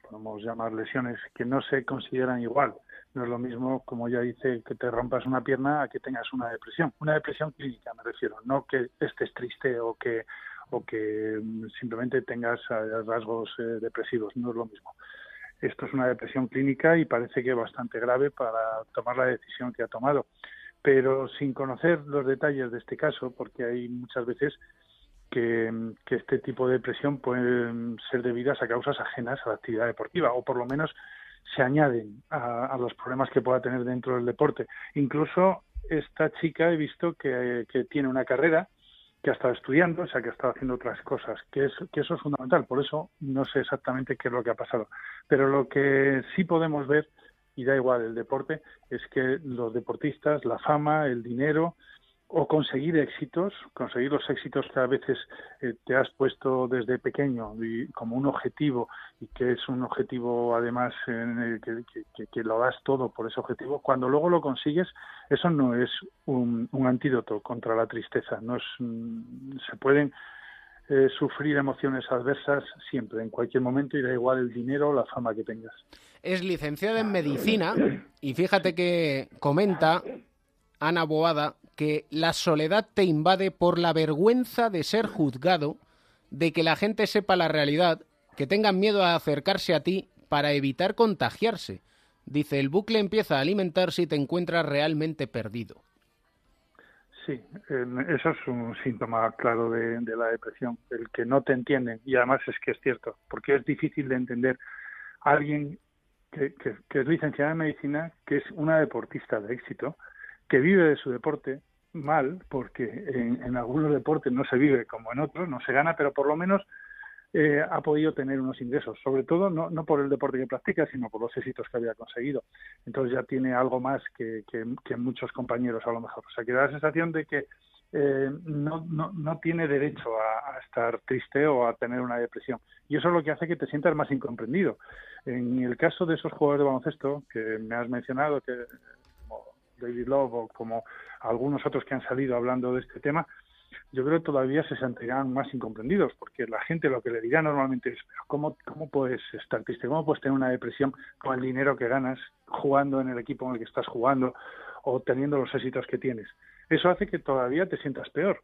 podemos llamar lesiones, que no se consideran igual. No es lo mismo, como ya dice, que te rompas una pierna a que tengas una depresión. Una depresión clínica, me refiero, no que estés triste o que o que mm, simplemente tengas eh, rasgos eh, depresivos, no es lo mismo. Esto es una depresión clínica y parece que bastante grave para tomar la decisión que ha tomado. Pero sin conocer los detalles de este caso, porque hay muchas veces que, que este tipo de depresión pueden ser debidas a causas ajenas a la actividad deportiva, o por lo menos se añaden a, a, los problemas que pueda tener dentro del deporte. Incluso esta chica he visto que, tiene una carrera, que ha estado estudiando, o sea, que ha estado haciendo otras cosas, que, que eso es fundamental. Por eso no sé exactamente qué es lo que ha pasado. Pero lo que sí podemos ver, y da igual el deporte, es que los deportistas, la fama, el dinero, o conseguir éxitos, conseguir los éxitos que a veces eh, te has puesto desde pequeño y como un objetivo y que es un objetivo además en el que, que, que, lo das todo por ese objetivo, cuando luego lo consigues, eso no es un, un antídoto contra la tristeza, no es, mm, se pueden eh, sufrir emociones adversas siempre, en cualquier momento, y da igual el dinero o la fama que tengas. Es licenciada en medicina y fíjate que comenta Ana Boada que la soledad te invade por la vergüenza de ser juzgado, de que la gente sepa la realidad, que tengan miedo a acercarse a ti para evitar contagiarse. Dice, el bucle empieza a alimentarse y te encuentras realmente perdido. Sí, eso es un síntoma claro de, la depresión, el que no te entienden. Y además es que es cierto, porque es difícil de entender a alguien que, que, es licenciada en medicina, que es una deportista de éxito, que vive de su deporte mal, porque en, algunos deportes no se vive como en otros, no se gana, pero por lo menos eh, ha podido tener unos ingresos, sobre todo no, no por el deporte que practica, sino por los éxitos que había conseguido. Entonces ya tiene algo más que, que, muchos compañeros a lo mejor. O sea, que da la sensación de que eh, no, no, no, tiene derecho a, estar triste o a tener una depresión. Y eso es lo que hace que te sientas más incomprendido. En el caso de esos jugadores de baloncesto que me has mencionado, que David Love o como algunos otros que han salido hablando de este tema, yo creo que todavía se sentirán más incomprendidos, porque la gente lo que le dirá normalmente es, ¿cómo, cómo puedes estar triste? ¿Cómo puedes tener una depresión con el dinero que ganas jugando en el equipo en el que estás jugando o teniendo los éxitos que tienes? Eso hace que todavía te sientas peor.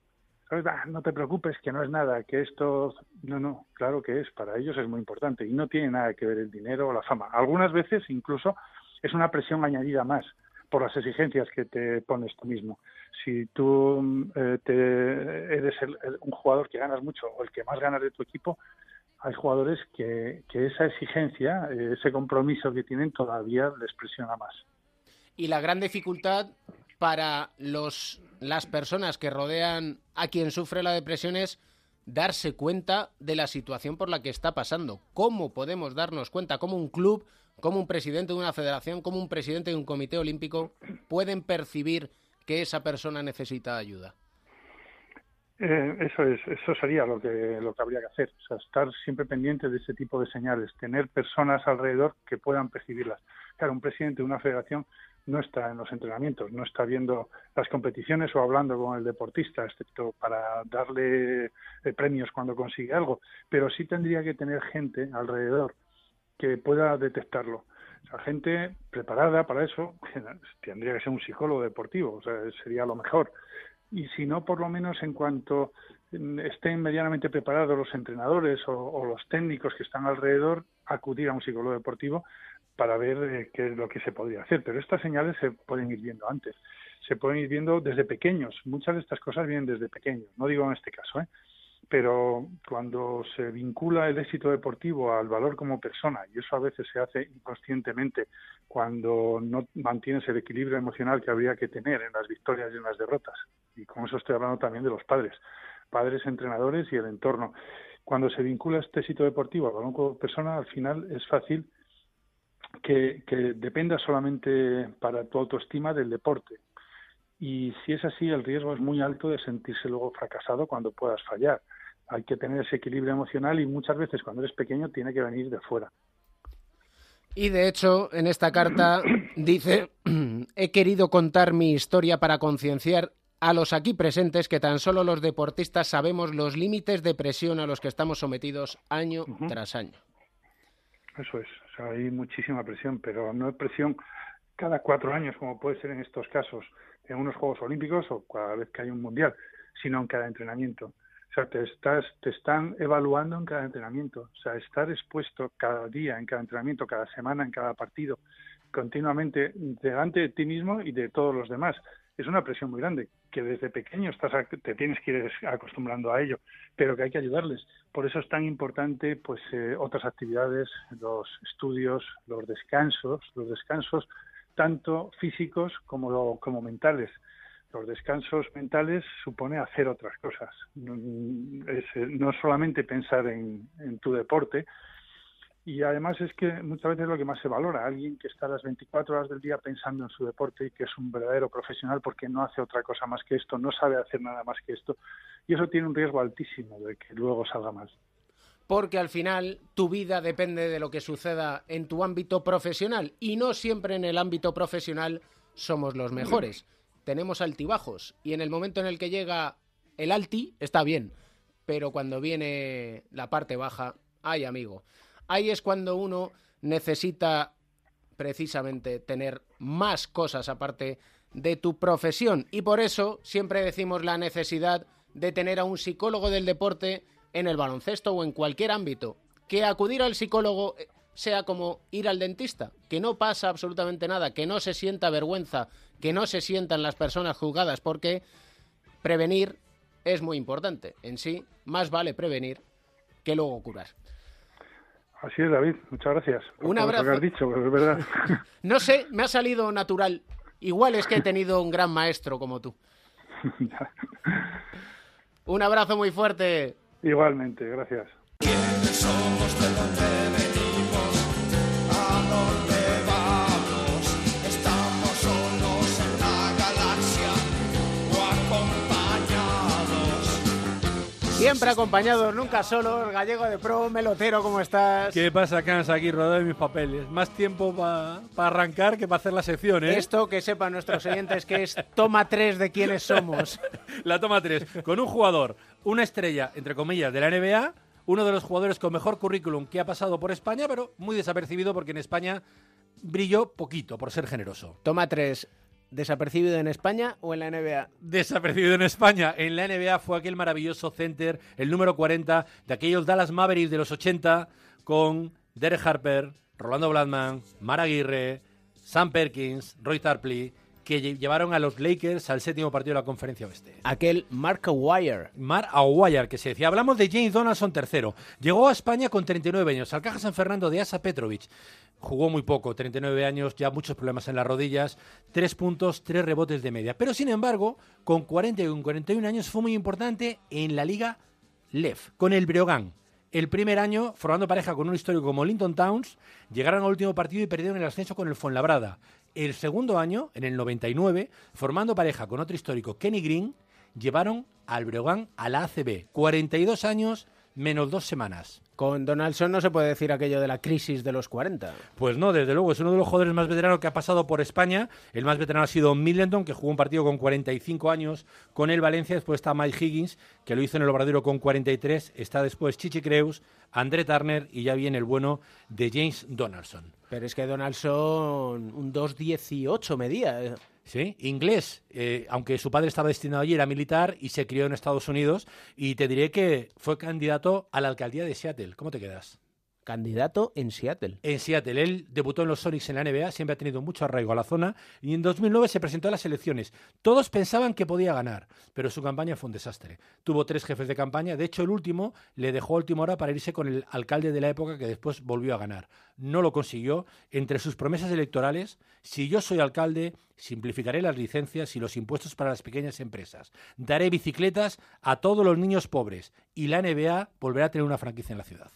Ah, no te preocupes, que no es nada, que esto... No, no, claro que es, para ellos es muy importante y no tiene nada que ver el dinero o la fama. Algunas veces incluso es una presión añadida más por las exigencias que te pones tú mismo. Si tú eh, te, eres un jugador que ganas mucho o el que más ganas de tu equipo, hay jugadores que, que esa exigencia, ese compromiso que tienen todavía les presiona más. Y la gran dificultad para los, las personas que rodean a quien sufre la depresión es darse cuenta de la situación por la que está pasando. ¿Cómo podemos darnos cuenta? ¿Cómo un club cómo un presidente de una federación, como un presidente de un comité olímpico pueden percibir que esa persona necesita ayuda? Eh, eso es, eso sería lo que lo que habría que hacer, o sea, estar siempre pendiente de ese tipo de señales, tener personas alrededor que puedan percibirlas. Claro, un presidente de una federación no está en los entrenamientos, no está viendo las competiciones o hablando con el deportista, excepto para darle eh, premios cuando consigue algo, pero sí tendría que tener gente alrededor que pueda detectarlo. O sea, gente preparada para eso tendría que ser un psicólogo deportivo, o sea, sería lo mejor. Y si no, por lo menos en cuanto estén medianamente preparados los entrenadores o, los técnicos que están alrededor, acudir a un psicólogo deportivo para ver eh, qué es lo que se podría hacer. Pero estas señales se pueden ir viendo antes, se pueden ir viendo desde pequeños. Muchas de estas cosas vienen desde pequeños, no digo en este caso, ¿eh? Pero cuando se vincula el éxito deportivo al valor como persona, y eso a veces se hace inconscientemente cuando no mantienes el equilibrio emocional que habría que tener en las victorias y en las derrotas, y con eso estoy hablando también de los padres, padres, entrenadores y el entorno. Cuando se vincula este éxito deportivo al valor como persona, al final es fácil que, que dependa solamente para tu autoestima del deporte, y si es así, el riesgo es muy alto de sentirse luego fracasado cuando puedas fallar hay que tener ese equilibrio emocional y muchas veces cuando eres pequeño tiene que venir de fuera. Y de hecho, en esta carta dice, he querido contar mi historia para concienciar a los aquí presentes que tan solo los deportistas sabemos los límites de presión a los que estamos sometidos año tras año. Eso es, o sea, hay muchísima presión, pero no es presión cada cuatro años, como puede ser en estos casos, en unos Juegos Olímpicos o cada vez que hay un Mundial, sino en cada entrenamiento. O sea, te, estás, te están evaluando en cada entrenamiento. O sea, estar expuesto cada día, en cada entrenamiento, cada semana, en cada partido, continuamente delante de ti mismo y de todos los demás. Es una presión muy grande, que desde pequeño estás, te tienes que ir acostumbrando a ello, pero que hay que ayudarles. Por eso es tan importante pues eh, otras actividades, los estudios, los descansos, los descansos tanto físicos como, como mentales los descansos mentales supone hacer otras cosas. Es, no solamente pensar en, tu deporte, y además es que muchas veces es lo que más se valora, alguien que está las 24 horas del día pensando en su deporte y que es un verdadero profesional porque no hace otra cosa más que esto, no sabe hacer nada más que esto, y eso tiene un riesgo altísimo de que luego salga mal. Porque al final tu vida depende de lo que suceda en tu ámbito profesional y no siempre en el ámbito profesional somos los mejores tenemos altibajos y en el momento en el que llega el alti está bien, pero cuando viene la parte baja, ay amigo, ahí es cuando uno necesita precisamente tener más cosas aparte de tu profesión. Y por eso siempre decimos la necesidad de tener a un psicólogo del deporte en el baloncesto o en cualquier ámbito, que acudir al psicólogo sea como ir al dentista, que no pasa absolutamente nada, que no se sienta vergüenza, que no se sientan las personas juzgadas, porque prevenir es muy importante. En sí, más vale prevenir que luego curar. Así es, David. Muchas gracias. por Un todo lo abrazo. que has dicho, pero es verdad. No sé, me ha salido natural. Igual es que he tenido un gran maestro como tú. Un abrazo muy fuerte. Igualmente, gracias. Siempre acompañados, nunca solos. El gallego de pro, melotero, ¿cómo estás? ¿Qué pasa, Cans? Aquí rodeado de mis papeles. Más tiempo para arrancar que para hacer la sección, ¿eh? Esto que sepan nuestros oyentes que es toma tres de quiénes somos. La toma 3. Con un jugador, una estrella, entre comillas, de la NBA, uno de los jugadores con mejor currículum que ha pasado por España, pero muy desapercibido porque en España brilló poquito, por ser generoso. Toma tres. ¿Desapercibido en España o en la NBA? Desapercibido en España. En la NBA fue aquel maravilloso center, el número 40, de aquellos Dallas Mavericks de los 80, con Derek Harper, Rolando Bladman, Mar Aguirre, Sam Perkins, Roy Tarpley, que lle- llevaron a los Lakers al séptimo partido de la conferencia oeste. Aquel Mark Wire. Mar Aguayar, que se decía. Hablamos de James Donaldson tercero. Llegó a España con 39 años, al Caja San Fernando de Asa Petrovic. Jugó muy poco, 39 años, ya muchos problemas en las rodillas, 3 puntos, 3 rebotes de media. Pero sin embargo, con 40 y con 41 años fue muy importante en la Liga LEF, con el Breogán. El primer año, formando pareja con un histórico como Linton Towns, llegaron al último partido y perdieron el ascenso con el Fuenlabrada. El segundo año, en el 99, formando pareja con otro histórico, Kenny Green, llevaron al Breogán a la ACB. 42 años menos dos semanas. Con Donaldson no se puede decir aquello de la crisis de los 40. Pues no, desde luego, es uno de los jugadores más veteranos que ha pasado por España. El más veterano ha sido Middleton, que jugó un partido con 45 años con el Valencia. Después está Mike Higgins, que lo hizo en el Obradero con 43. Está después Chichi Creus, André Turner y ya viene el bueno de James Donaldson. Pero es que Donaldson un 2.18 medía. Sí, inglés, eh, aunque su padre estaba destinado allí, era militar y se crió en Estados Unidos. Y te diré que fue candidato a la alcaldía de Seattle. ¿Cómo te quedas? Candidato en Seattle. En Seattle. Él debutó en los Sonics en la NBA, siempre ha tenido mucho arraigo a la zona y en 2009 se presentó a las elecciones. Todos pensaban que podía ganar, pero su campaña fue un desastre. Tuvo tres jefes de campaña, de hecho el último le dejó a última hora para irse con el alcalde de la época que después volvió a ganar. No lo consiguió. Entre sus promesas electorales, si yo soy alcalde, simplificaré las licencias y los impuestos para las pequeñas empresas. Daré bicicletas a todos los niños pobres y la NBA volverá a tener una franquicia en la ciudad.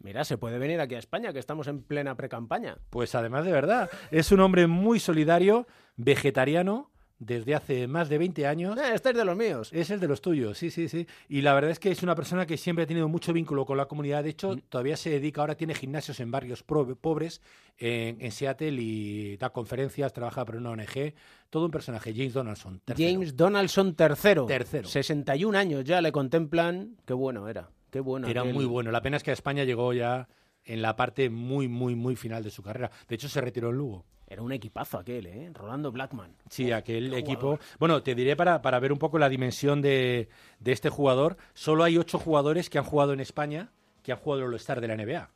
Mira, se puede venir aquí a España, que estamos en plena precampaña. Pues además de verdad, es un hombre muy solidario, vegetariano, desde hace más de 20 años. Eh, este es de los míos. Es el de los tuyos, sí, sí, sí. Y la verdad es que es una persona que siempre ha tenido mucho vínculo con la comunidad. De hecho, todavía se dedica, ahora tiene gimnasios en barrios pobres en, en Seattle y da conferencias, trabaja para una ONG. Todo un personaje, James Donaldson. tercero. James Donaldson tercero. Tercero. 61 años ya le contemplan. Qué bueno era. Qué bueno. Era aquel- muy bueno. La pena es que a España llegó ya en la parte muy, muy, muy final de su carrera. De hecho, se retiró en Lugo. Era un equipazo aquel, ¿eh? Rolando Blackman. Sí, aquel equipo. Bueno, te diré para, para ver un poco la dimensión de, de este jugador. Solo hay ocho jugadores que han jugado en España que han jugado en el All-Star de la NBA.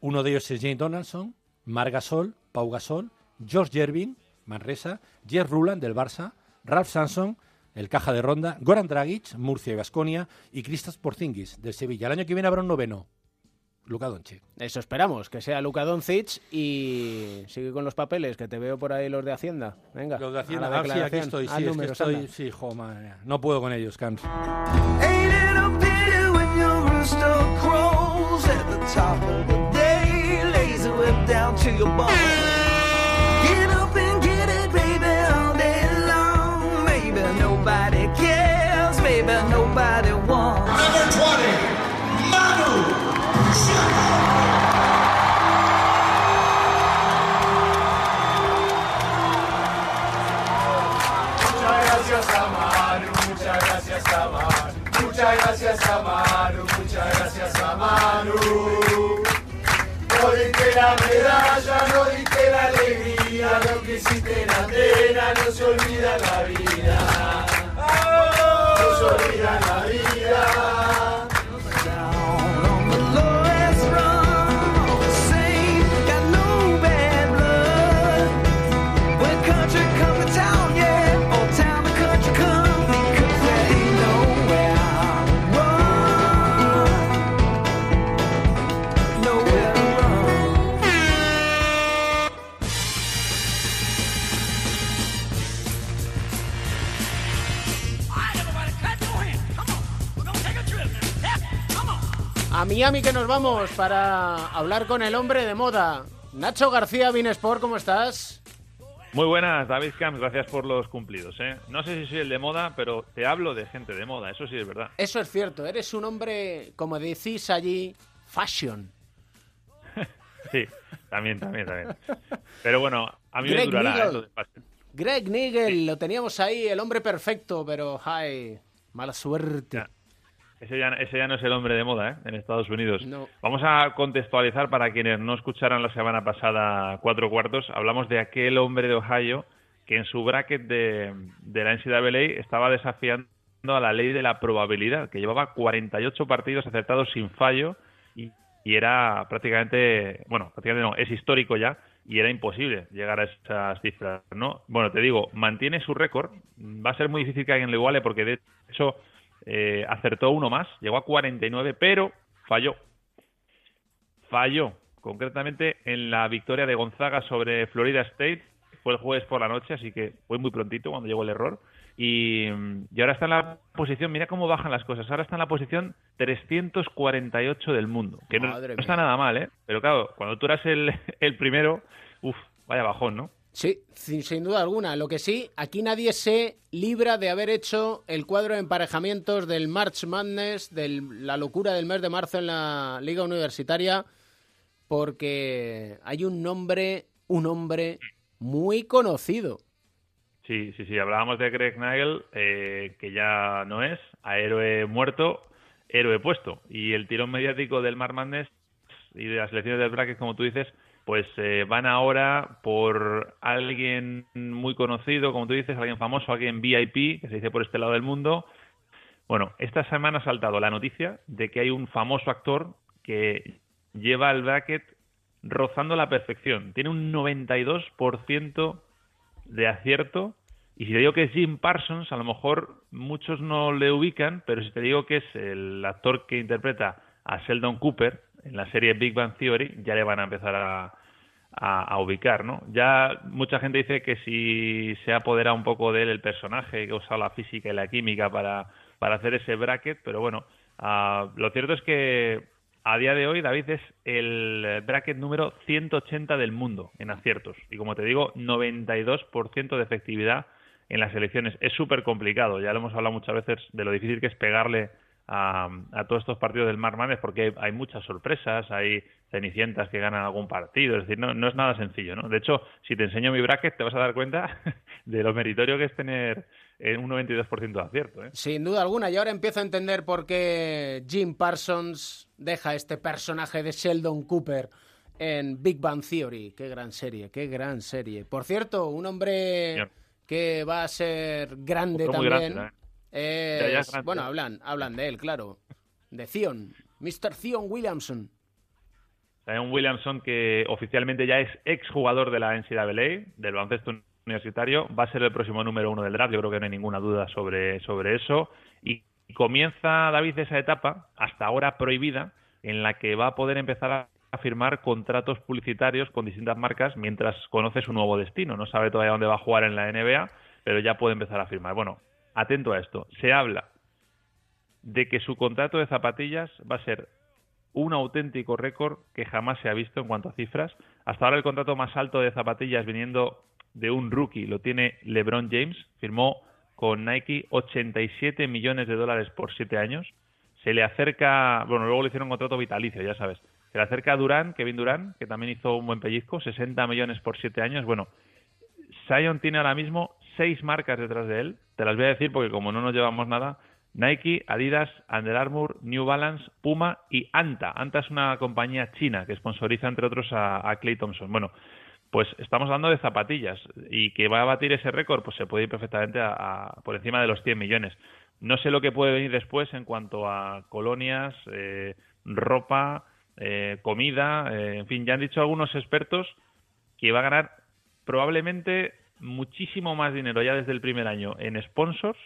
Uno de ellos es Jane Donaldson, Mar Gasol, Pau Gasol, George Gervin, Manresa, Jeff Ruland del Barça, Ralph Sanson, el Caja de Ronda, Goran Dragic, Murcia y Basconia, y Kristaps Porzingis del Sevilla. El año que viene habrá un noveno. Luka Doncic. Eso esperamos, que sea Luka Doncic y sigue con los papeles, que te veo por ahí los de Hacienda. Venga, Los de a Hacienda. la Ah, sí, aquí estoy. Sí, es que números, estoy. Sí, jo, madre mía. No puedo con ellos, Cams. Para hablar con el hombre de moda. Nacho García, Binesport, ¿cómo estás? Muy buenas, David Camps, gracias por los cumplidos. ¿eh? No sé si soy el de moda, pero te hablo de gente de moda, eso sí es verdad. Eso es cierto, eres un hombre, como decís allí, fashion. Sí, también, también, también. Pero bueno, a mí me durará Nigel. eso de fashion. Greg Nigel, lo teníamos ahí, el hombre perfecto, pero ay, mala suerte. Ese ya, ese ya no es el hombre de moda ¿eh? en Estados Unidos. No. Vamos a contextualizar para quienes no escucharan la semana pasada cuatro cuartos. Hablamos de aquel hombre de Ohio que en su bracket de, de la NCAA estaba desafiando a la ley de la probabilidad, que llevaba 48 partidos acertados sin fallo y, y era prácticamente, bueno, prácticamente no, es histórico ya y era imposible llegar a esas cifras, ¿no? Bueno, te digo, mantiene su récord, va a ser muy difícil que alguien lo iguale porque de hecho eh, acertó uno más, llegó a 49, pero falló. Falló, concretamente en la victoria de Gonzaga sobre Florida State, fue el jueves por la noche, así que fue muy prontito cuando llegó el error. Y, y ahora está en la posición, mira cómo bajan las cosas, ahora está en la posición 348 del mundo, que no, está nada mal, ¿eh? Pero claro, cuando tú eras el, el primero, uff, vaya bajón, ¿no? Sí, sin, sin duda alguna. Lo que sí, aquí nadie se libra de haber hecho el cuadro de emparejamientos del March Madness, de la locura del mes de marzo en la Liga Universitaria, porque hay un nombre, un hombre muy conocido. Sí, sí, sí. Hablábamos de Greg Nagel, eh, que ya no es, a héroe muerto, héroe puesto. Y el tirón mediático del Mar Madness y de las elecciones del bracket, como tú dices, pues eh, van ahora por alguien muy conocido, como tú dices, alguien famoso, alguien VIP, que se dice por este lado del mundo. Bueno, esta semana ha saltado la noticia de que hay un famoso actor que lleva el bracket rozando la perfección. Tiene un 92% de acierto. Y si te digo que es Jim Parsons, a lo mejor muchos no le ubican, pero si te digo que es el actor que interpreta a Sheldon Cooper en la serie Big Bang Theory, ya le van a empezar a, ubicar, ¿no? Ya mucha gente dice que si se ha apoderado un poco de él el personaje, que usado la física y la química para, para hacer ese bracket, pero bueno, ah, lo cierto es que a día de hoy David es el bracket número 180 del mundo en aciertos. Y como te digo, 92% de efectividad en las elecciones. Es súper complicado, ya lo hemos hablado muchas veces de lo difícil que es pegarle a, a todos estos partidos del Mar Madness porque hay muchas sorpresas, hay cenicientas que ganan algún partido, es decir, no, no es nada sencillo, ¿no? De hecho, si te enseño mi bracket te vas a dar cuenta de lo meritorio que es tener eh, un 92% de acierto, ¿eh? Sin duda alguna, y ahora empiezo a entender por qué Jim Parsons deja este personaje de Sheldon Cooper en Big Bang Theory. Qué gran serie, qué gran serie. Por cierto, un hombre Bien. que va a ser grande Otro muy también. grande, es- Ya, ya es grande. bueno, hablan, hablan de él, claro. De Zion, Mr. Zion Williamson. Zion Williamson, que oficialmente ya es exjugador de la NCAA, del baloncesto universitario, va a ser el próximo número uno del draft. Yo creo que no hay ninguna duda sobre, sobre eso. Y comienza, David, esa etapa, hasta ahora prohibida, en la que va a poder empezar a a firmar contratos publicitarios con distintas marcas mientras conoce su nuevo destino. No sabe todavía dónde va a jugar en la NBA, pero ya puede empezar a firmar. Bueno, atento a esto. Se habla de que su contrato de zapatillas va a ser un auténtico récord que jamás se ha visto en cuanto a cifras. Hasta ahora el contrato más alto de zapatillas viniendo de un rookie lo tiene LeBron James, firmó con Nike 87 millones de dólares por siete años. Se le acerca, bueno, luego le hicieron un contrato vitalicio, ya sabes. Se le acerca a Durán, Kevin Durán, que también hizo un buen pellizco, 60 millones por siete años. Bueno, Zion tiene ahora mismo seis marcas detrás de él. Te las voy a decir porque como no nos llevamos nada, Nike, Adidas, Under Armour, New Balance, Puma y Anta. Anta es una compañía china que sponsoriza entre otros a, Clay Thompson. Bueno, pues estamos hablando de zapatillas y que va a batir ese récord, pues se puede ir perfectamente a- por encima de los 100 millones. No sé lo que puede venir después en cuanto a colonias, eh, ropa, eh, comida, eh, en fin, ya han dicho algunos expertos que va a ganar probablemente muchísimo más dinero ya desde el primer año en sponsors,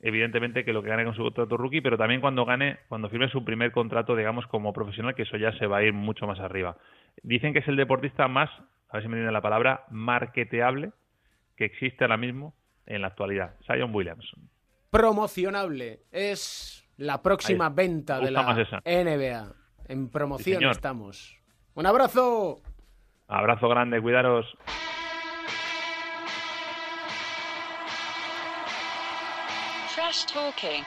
evidentemente que lo que gane con su contrato rookie, pero también cuando gane, cuando firme su primer contrato, digamos, como profesional, que eso ya se va a ir mucho más arriba. Dicen que es el deportista más, a ver si me entienden la palabra, marketeable que existe ahora mismo en la actualidad. Zion Williamson. Promocionable. Es la próxima venta de la. NBA. En promoción estamos. ¡Un abrazo! Abrazo grande, cuidaros. Trash talking.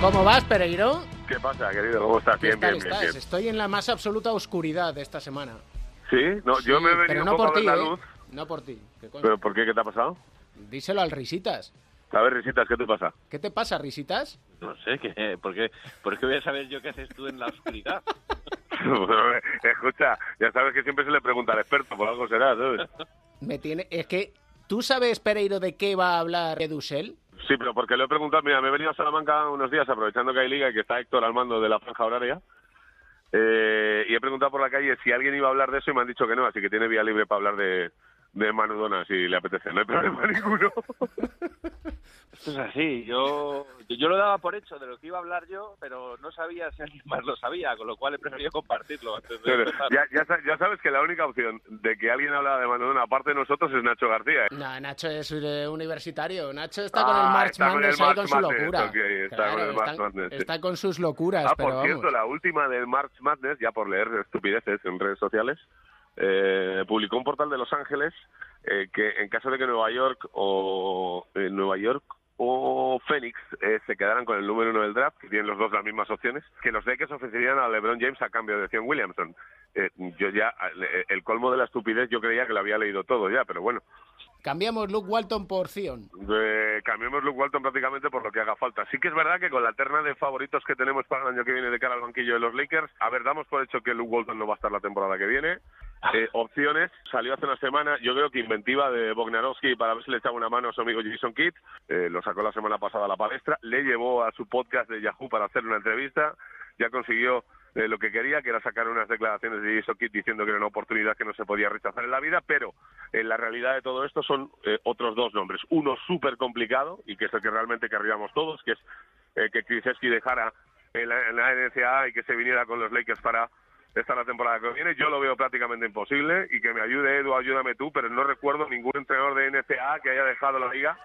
¿Cómo vas, Pereiro? ¿Qué pasa, querido? ¿Cómo estás? ¿Qué Bien, bien, bien, estás? bien. Estoy en la más absoluta oscuridad de esta semana. ¿Sí? No, yo Sí, me he venido pero un no poco por a ver ti, la ¿eh? luz. No por ti. conste. ¿Pero por qué? ¿Qué te ha pasado? Díselo al Risitas. A ver, Risitas, ¿qué te pasa? ¿Qué te pasa, Risitas? No sé, ¿qué, por, qué, ¿por qué voy a saber yo qué haces tú en la oscuridad? Escucha, ya sabes que siempre se le pregunta al experto, por algo será, ¿sabes? Me tiene... Es que... ¿Tú sabes, Pereiro, de qué va a hablar Edusel? Sí, pero porque lo he preguntado, mira, me he venido a Salamanca unos días aprovechando que hay liga y que está Héctor al mando de la franja horaria. Eh, y he preguntado por la calle si alguien iba a hablar de eso y me han dicho que no, así que tiene vía libre para hablar de, de Manudona si le apetece. No hay problema ninguno. Esto es así, yo, yo lo daba por hecho de lo que iba a hablar yo, pero no sabía si alguien más lo sabía, con lo cual he preferido compartirlo antes de Pero empezar. ya, ya, ya sabes que la única opción de que alguien habla de Manudona, aparte de nosotros, es Nacho García. No, Nacho es eh, universitario. Nacho está con Ah, el March está con Madness March con su locura. ok, está Claro, con el March está, Madness, sí. está con sus locuras, Ah, pero por cierto, vamos. la última del March Madness, ya por leer estupideces en redes sociales, eh, publicó un portal de Los Ángeles eh, que en caso de que Nueva York o eh, Nueva York o Phoenix eh, se quedaran con el número uno del draft, que tienen los dos las mismas opciones, que los Lakers ofrecerían a LeBron James a cambio de Zion Williamson. Eh, yo ya, el colmo de la estupidez, yo creía que lo había leído todo ya, pero bueno, Cambiamos Luke Walton por Zion. eh, cambiemos Luke Walton prácticamente por lo que haga falta. Sí que es verdad que con la terna de favoritos que tenemos para el año que viene de cara al banquillo de los Lakers, a ver, damos por hecho que Luke Walton no va a estar la temporada que viene. Eh, opciones, salió hace una semana, yo creo que inventiva de Bognarowski para ver si le echaba una mano a su amigo Jason Kidd. Eh, lo sacó la semana pasada a la palestra, le llevó a su podcast de Yahoo para hacer una entrevista, ya consiguió eh, lo que quería, que era sacar unas declaraciones de Jason Kidd diciendo que era una oportunidad que no se podía rechazar en la vida, pero en la realidad de todo esto son eh, otros dos nombres. Uno súper complicado, y que es el que realmente querríamos todos, que es eh, que Krzyzewski dejara en la, en la NCAA y que se viniera con los Lakers para esta la temporada que viene. Yo lo veo prácticamente imposible y que me ayude Edu, ayúdame tú, pero no recuerdo ningún entrenador de NCAA que haya dejado la liga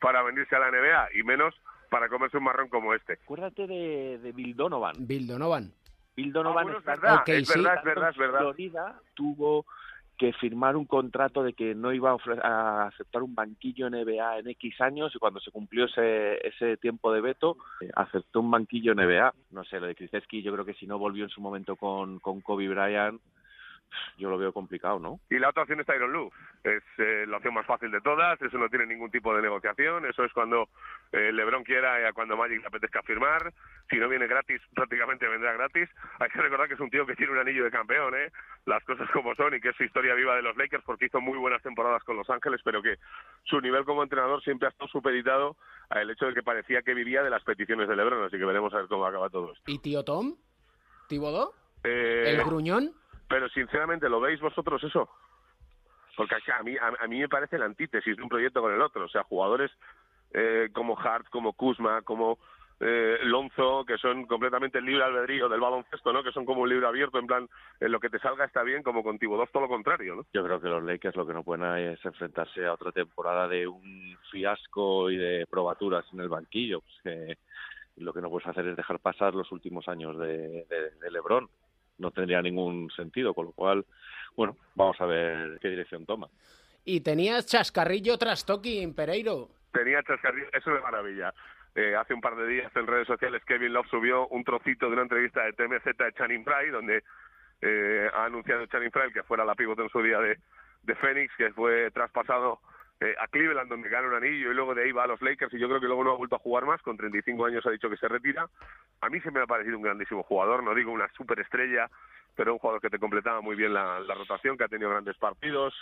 para venirse a la NBA y menos para comerse un marrón como este. Acuérdate de, de Bill Donovan. Bill Donovan. Bill Donovan Ah, bueno, es verdad, es sí. verdad, es verdad, es verdad. Florida tuvo que firmar un contrato de que no iba a, aceptar un banquillo NBA en X años y cuando se cumplió ese, ese tiempo de veto eh, aceptó un banquillo NBA. No sé, lo de Krzyzewski yo creo que si no volvió en su momento con, con Kobe Bryant, yo lo veo complicado, ¿no? Y la otra opción es Tyron Lue. Es eh, la opción más fácil de todas, eso no tiene ningún tipo de negociación, eso es cuando eh, LeBron quiera y a cuando Magic le apetezca firmar. Si no viene gratis, prácticamente vendrá gratis. Hay que recordar que es un tío que tiene un anillo de campeón, ¿eh? Las cosas como son y que es su historia viva de los Lakers porque hizo muy buenas temporadas con Los Ángeles, pero que su nivel como entrenador siempre ha estado supeditado al hecho de que parecía que vivía de las peticiones de LeBron, así que veremos a ver cómo acaba todo esto. ¿Y tío Tom? ¿Tibodó? Eh, ¿El gruñón? Pero sinceramente, ¿lo veis vosotros eso? Porque a mí, a, mí me parece la antítesis de un proyecto con el otro. O sea, jugadores eh, como Hart, como Kuzma, como eh, Lonzo, que son completamente libre albedrío del baloncesto, ¿no? Que son como un libro abierto, en plan, en lo que te salga está bien, como con Thibodeau todo lo contrario, ¿no? Yo creo que los Lakers lo que no pueden es enfrentarse a otra temporada de un fiasco y de probaturas en el banquillo. Pues que lo que no puedes hacer es dejar pasar los últimos años de, de- de LeBron. No tendría ningún sentido, con lo cual, bueno, vamos a ver qué dirección toma. Y tenías chascarrillo tras Tokin, Pereiro. tenía chascarrillo, eso es maravilla. Eh, hace un par de días en redes sociales Kevin Love subió un trocito de una entrevista de TMZ de Channing Frye, donde eh, ha anunciado Channing Frye que fuera la pivot en su día de, de Phoenix, que fue traspasado eh, a Cleveland, donde gana un anillo, y luego de ahí va a los Lakers, y yo creo que luego no ha vuelto a jugar más, con 35 años ha dicho que se retira. A mí se me ha parecido un grandísimo jugador, no digo una superestrella, pero un jugador que te completaba muy bien la, la rotación, que ha tenido grandes partidos,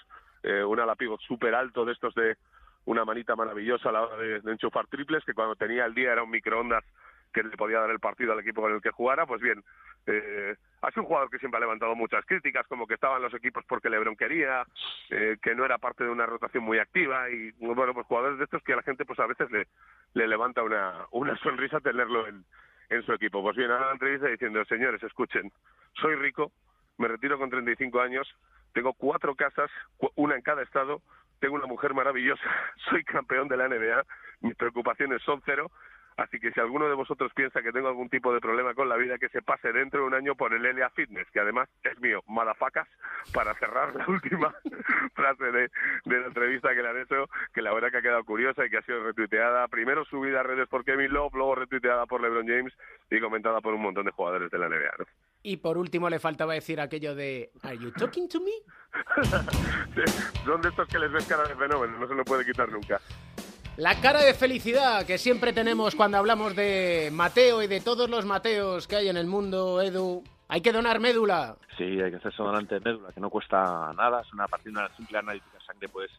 eh, un ala pivot súper alto de estos de una manita maravillosa a la hora de, de enchufar triples, que cuando tenía el día era un microondas que le podía dar el partido al equipo con el que jugara, pues bien, eh, ha sido un jugador que siempre ha levantado muchas críticas, como que estaban los equipos porque Lebron quería, eh, que no era parte de una rotación muy activa, y bueno, pues jugadores de estos que a la gente pues a veces le, le levanta una, una sonrisa tenerlo en, en su equipo. Pues bien, ahora la entrevista diciendo, señores, escuchen, soy rico, me retiro con 35 años, tengo cuatro casas, una en cada estado, tengo una mujer maravillosa, soy campeón de la NBA, mis preocupaciones son cero, así que si alguno de vosotros piensa que tengo algún tipo de problema con la vida, que se pase dentro de un año por el Elia Fitness, que además es mío, malafacas, para cerrar la última frase de, de la entrevista que le han hecho, que la verdad que ha quedado curiosa y que ha sido retuiteada, primero subida a redes por Kevin Love, luego retuiteada por LeBron James y comentada por un montón de jugadores de la NBA. ¿no? Y por último le faltaba decir aquello de ¿Are you talking to me? Son de estos que les ves cara de fenómeno, no se lo puede quitar nunca. La cara de felicidad que siempre tenemos cuando hablamos de Mateo y de todos los Mateos que hay en el mundo, Edu. Hay que donar médula. Sí, hay que hacerse donante de médula, que no cuesta nada, es una partida, una simple analítica de sangre, puedes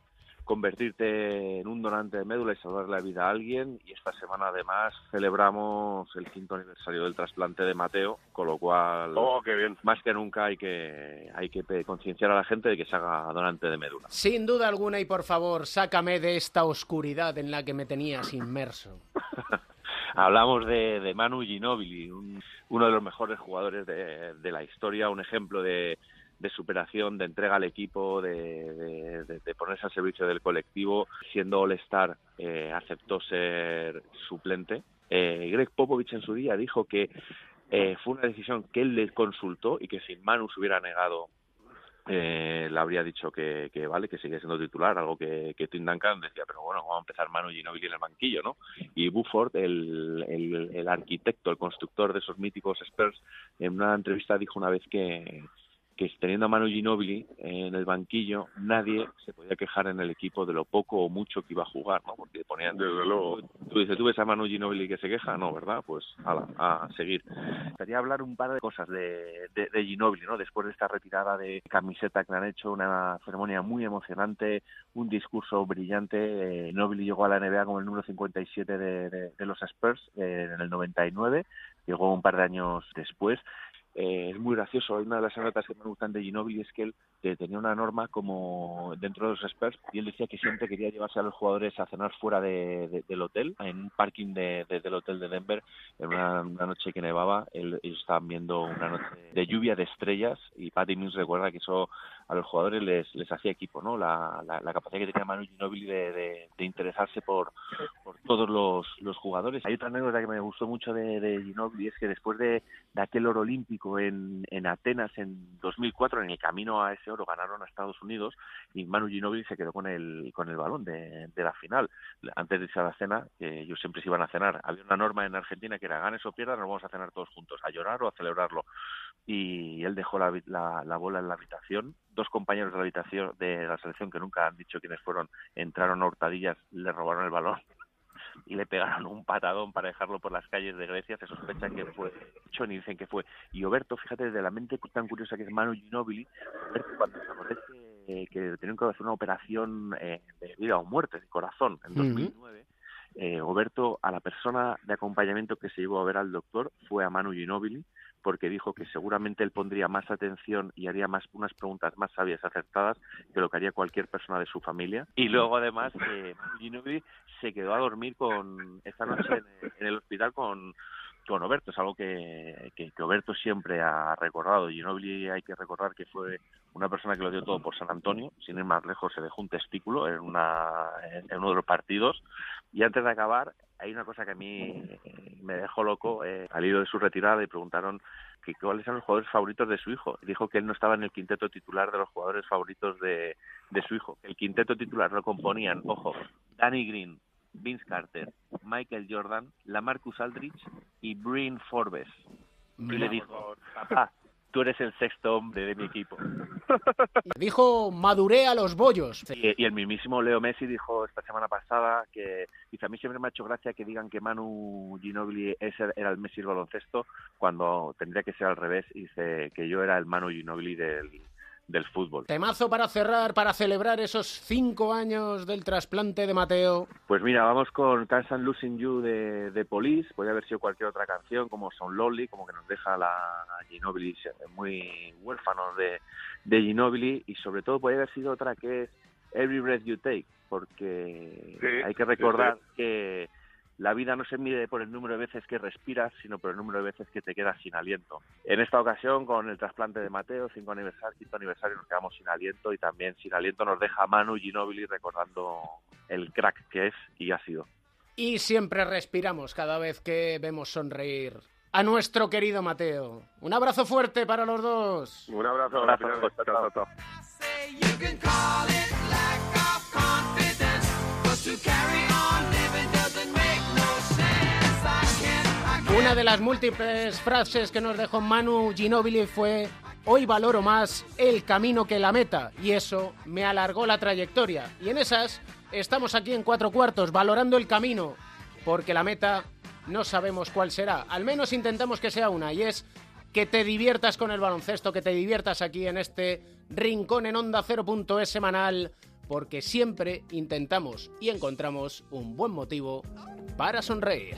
convertirte en un donante de médula y salvar la vida a alguien. Y esta semana además celebramos el quinto aniversario del trasplante de Mateo, con lo cual Oh, qué bien. más que nunca hay que hay que concienciar a la gente de que se haga donante de médula. Sin duda alguna y por favor, sácame de esta oscuridad en la que me tenías inmerso. Hablamos de, de Manu Ginóbili, un- uno de los mejores jugadores de, de la historia, un ejemplo de, de superación, de entrega al equipo, de, ponerse al servicio del colectivo. Siendo All-Star, eh, aceptó ser suplente. Eh, Greg Popovich en su día dijo que eh, fue una decisión que él le consultó y que si Manu se hubiera negado eh, le habría dicho que, que vale, que sigue siendo titular, algo que, que Tim Duncan decía, pero bueno, vamos a empezar Manu Ginobili en el banquillo, ¿no? Y Buford, el, el, el arquitecto, el constructor de esos míticos Spurs, en una entrevista dijo una vez que, que teniendo a Manu Ginobili en el banquillo, nadie se podía quejar en el equipo de lo poco o mucho que iba a jugar, ¿no? Porque ponían... Desde luego. Tú dices, ¿tú ves a Manu Ginobili que se queja? No, ¿verdad? Pues ala, a seguir. Quería hablar un par de cosas de, de, de Ginobili, ¿no? Después de esta retirada de camiseta que le han hecho, una ceremonia muy emocionante, un discurso brillante. Eh, Ginobili llegó a la NBA como el número 57 de, de, de los Spurs eh, en el 99, llegó un par de años después. Eh, es muy gracioso. Una de las anécdotas que me gustan de Ginobili es que él eh, tenía una norma como dentro de los Spurs y él decía que siempre quería llevarse a los jugadores a cenar fuera de, de- del hotel, en un parking de, de- del hotel de Denver, en una, noche que nevaba. él- ellos estaban viendo una noche de lluvia de estrellas y Patty Mills recuerda que eso a los jugadores les, hacía equipo, ¿no? La, la, capacidad que tenía Manu Ginobili de, interesarse por, todos los, jugadores. Hay otra anécdota que me gustó mucho de, Ginobili es que después de, de aquel oro olímpico en, en Atenas en 2004, en el camino a ese oro ganaron a Estados Unidos y Manu Ginobili se quedó con el, con el balón de, de la final. Antes de irse a la cena, que ellos siempre se iban a cenar, había una norma en Argentina que era ganes o pierdas, nos vamos a cenar todos juntos, a llorar o a celebrarlo. Y él dejó la, la, la bola en la habitación. Dos compañeros de la habitación de la selección que nunca han dicho quiénes fueron, entraron a hurtadillas, le robaron el balón y le pegaron un patadón para dejarlo por las calles de Grecia. Se sospecha que fue Choni, dicen que fue. Y Oberto, fíjate, de la mente tan curiosa que es Manu Ginobili, Oberto, cuando se acordé que, que tenían que hacer una operación eh, de vida o muerte, de corazón, en 2009, eh, Oberto, a la persona de acompañamiento que se llevó a ver al doctor fue a Manu Ginobili, porque dijo que seguramente él pondría más atención y haría más unas preguntas más sabias, acertadas, que lo que haría cualquier persona de su familia. Y luego, además, eh, Ginobili se quedó a dormir con esta noche en, en el hospital con con Oberto, es algo que, que, que Oberto siempre ha recordado. Ginobili hay que recordar que fue una persona que lo dio todo por San Antonio, sin ir más lejos se dejó un testículo en, una, en uno de los partidos. Y antes de acabar, hay una cosa que a mí me dejó loco. Eh, al hilo de su retirada y preguntaron que cuáles eran los jugadores favoritos de su hijo. Dijo que él no estaba en el quinteto titular de los jugadores favoritos de, de su hijo. El quinteto titular lo componían, ojo, Danny Green, Vince Carter, Michael Jordan, Lamarcus Aldridge y Bryn Forbes. Y le dijo, papá, tú eres el sexto hombre de mi equipo. Dijo, maduré a los bollos. Y, y el mismísimo Leo Messi dijo esta semana pasada que dice, a mí siempre me ha hecho gracia que digan que Manu Ginobili era el Messi del baloncesto cuando tendría que ser al revés. Y dice que yo era el Manu Ginobili del, del fútbol. Temazo para cerrar, para celebrar esos cinco años del trasplante de Mateo. Pues mira, vamos con Can't Stand Losing You de, de Police. Podría haber sido cualquier otra canción, como Son Lonely, como que nos deja la Ginobili muy huérfanos de, de Ginobili. Y sobre todo podría haber sido otra que es Every Breath You Take, porque Sí, hay que sí, recordar sí. que la vida no se mide por el número de veces que respiras, sino por el número de veces que te quedas sin aliento. En esta ocasión, con el trasplante de Mateo, cinco aniversario, quinto aniversario, nos quedamos sin aliento y también sin aliento nos deja Manu Ginóbili recordando el crack que es y ha sido. Y siempre respiramos cada vez que vemos sonreír a nuestro querido Mateo. Un abrazo fuerte para los dos. Un abrazo. Un abrazo. Chao, chao, Una de las múltiples frases que nos dejó Manu Ginóbili fue Hoy valoro más el camino que la meta y eso me alargó la trayectoria. Y en esas estamos aquí en cuatro cuartos valorando el camino porque la meta no sabemos cuál será. Al menos intentamos que sea una y es que te diviertas con el baloncesto, que te diviertas aquí en este rincón en onda 0.es semanal porque siempre intentamos y encontramos un buen motivo para sonreír.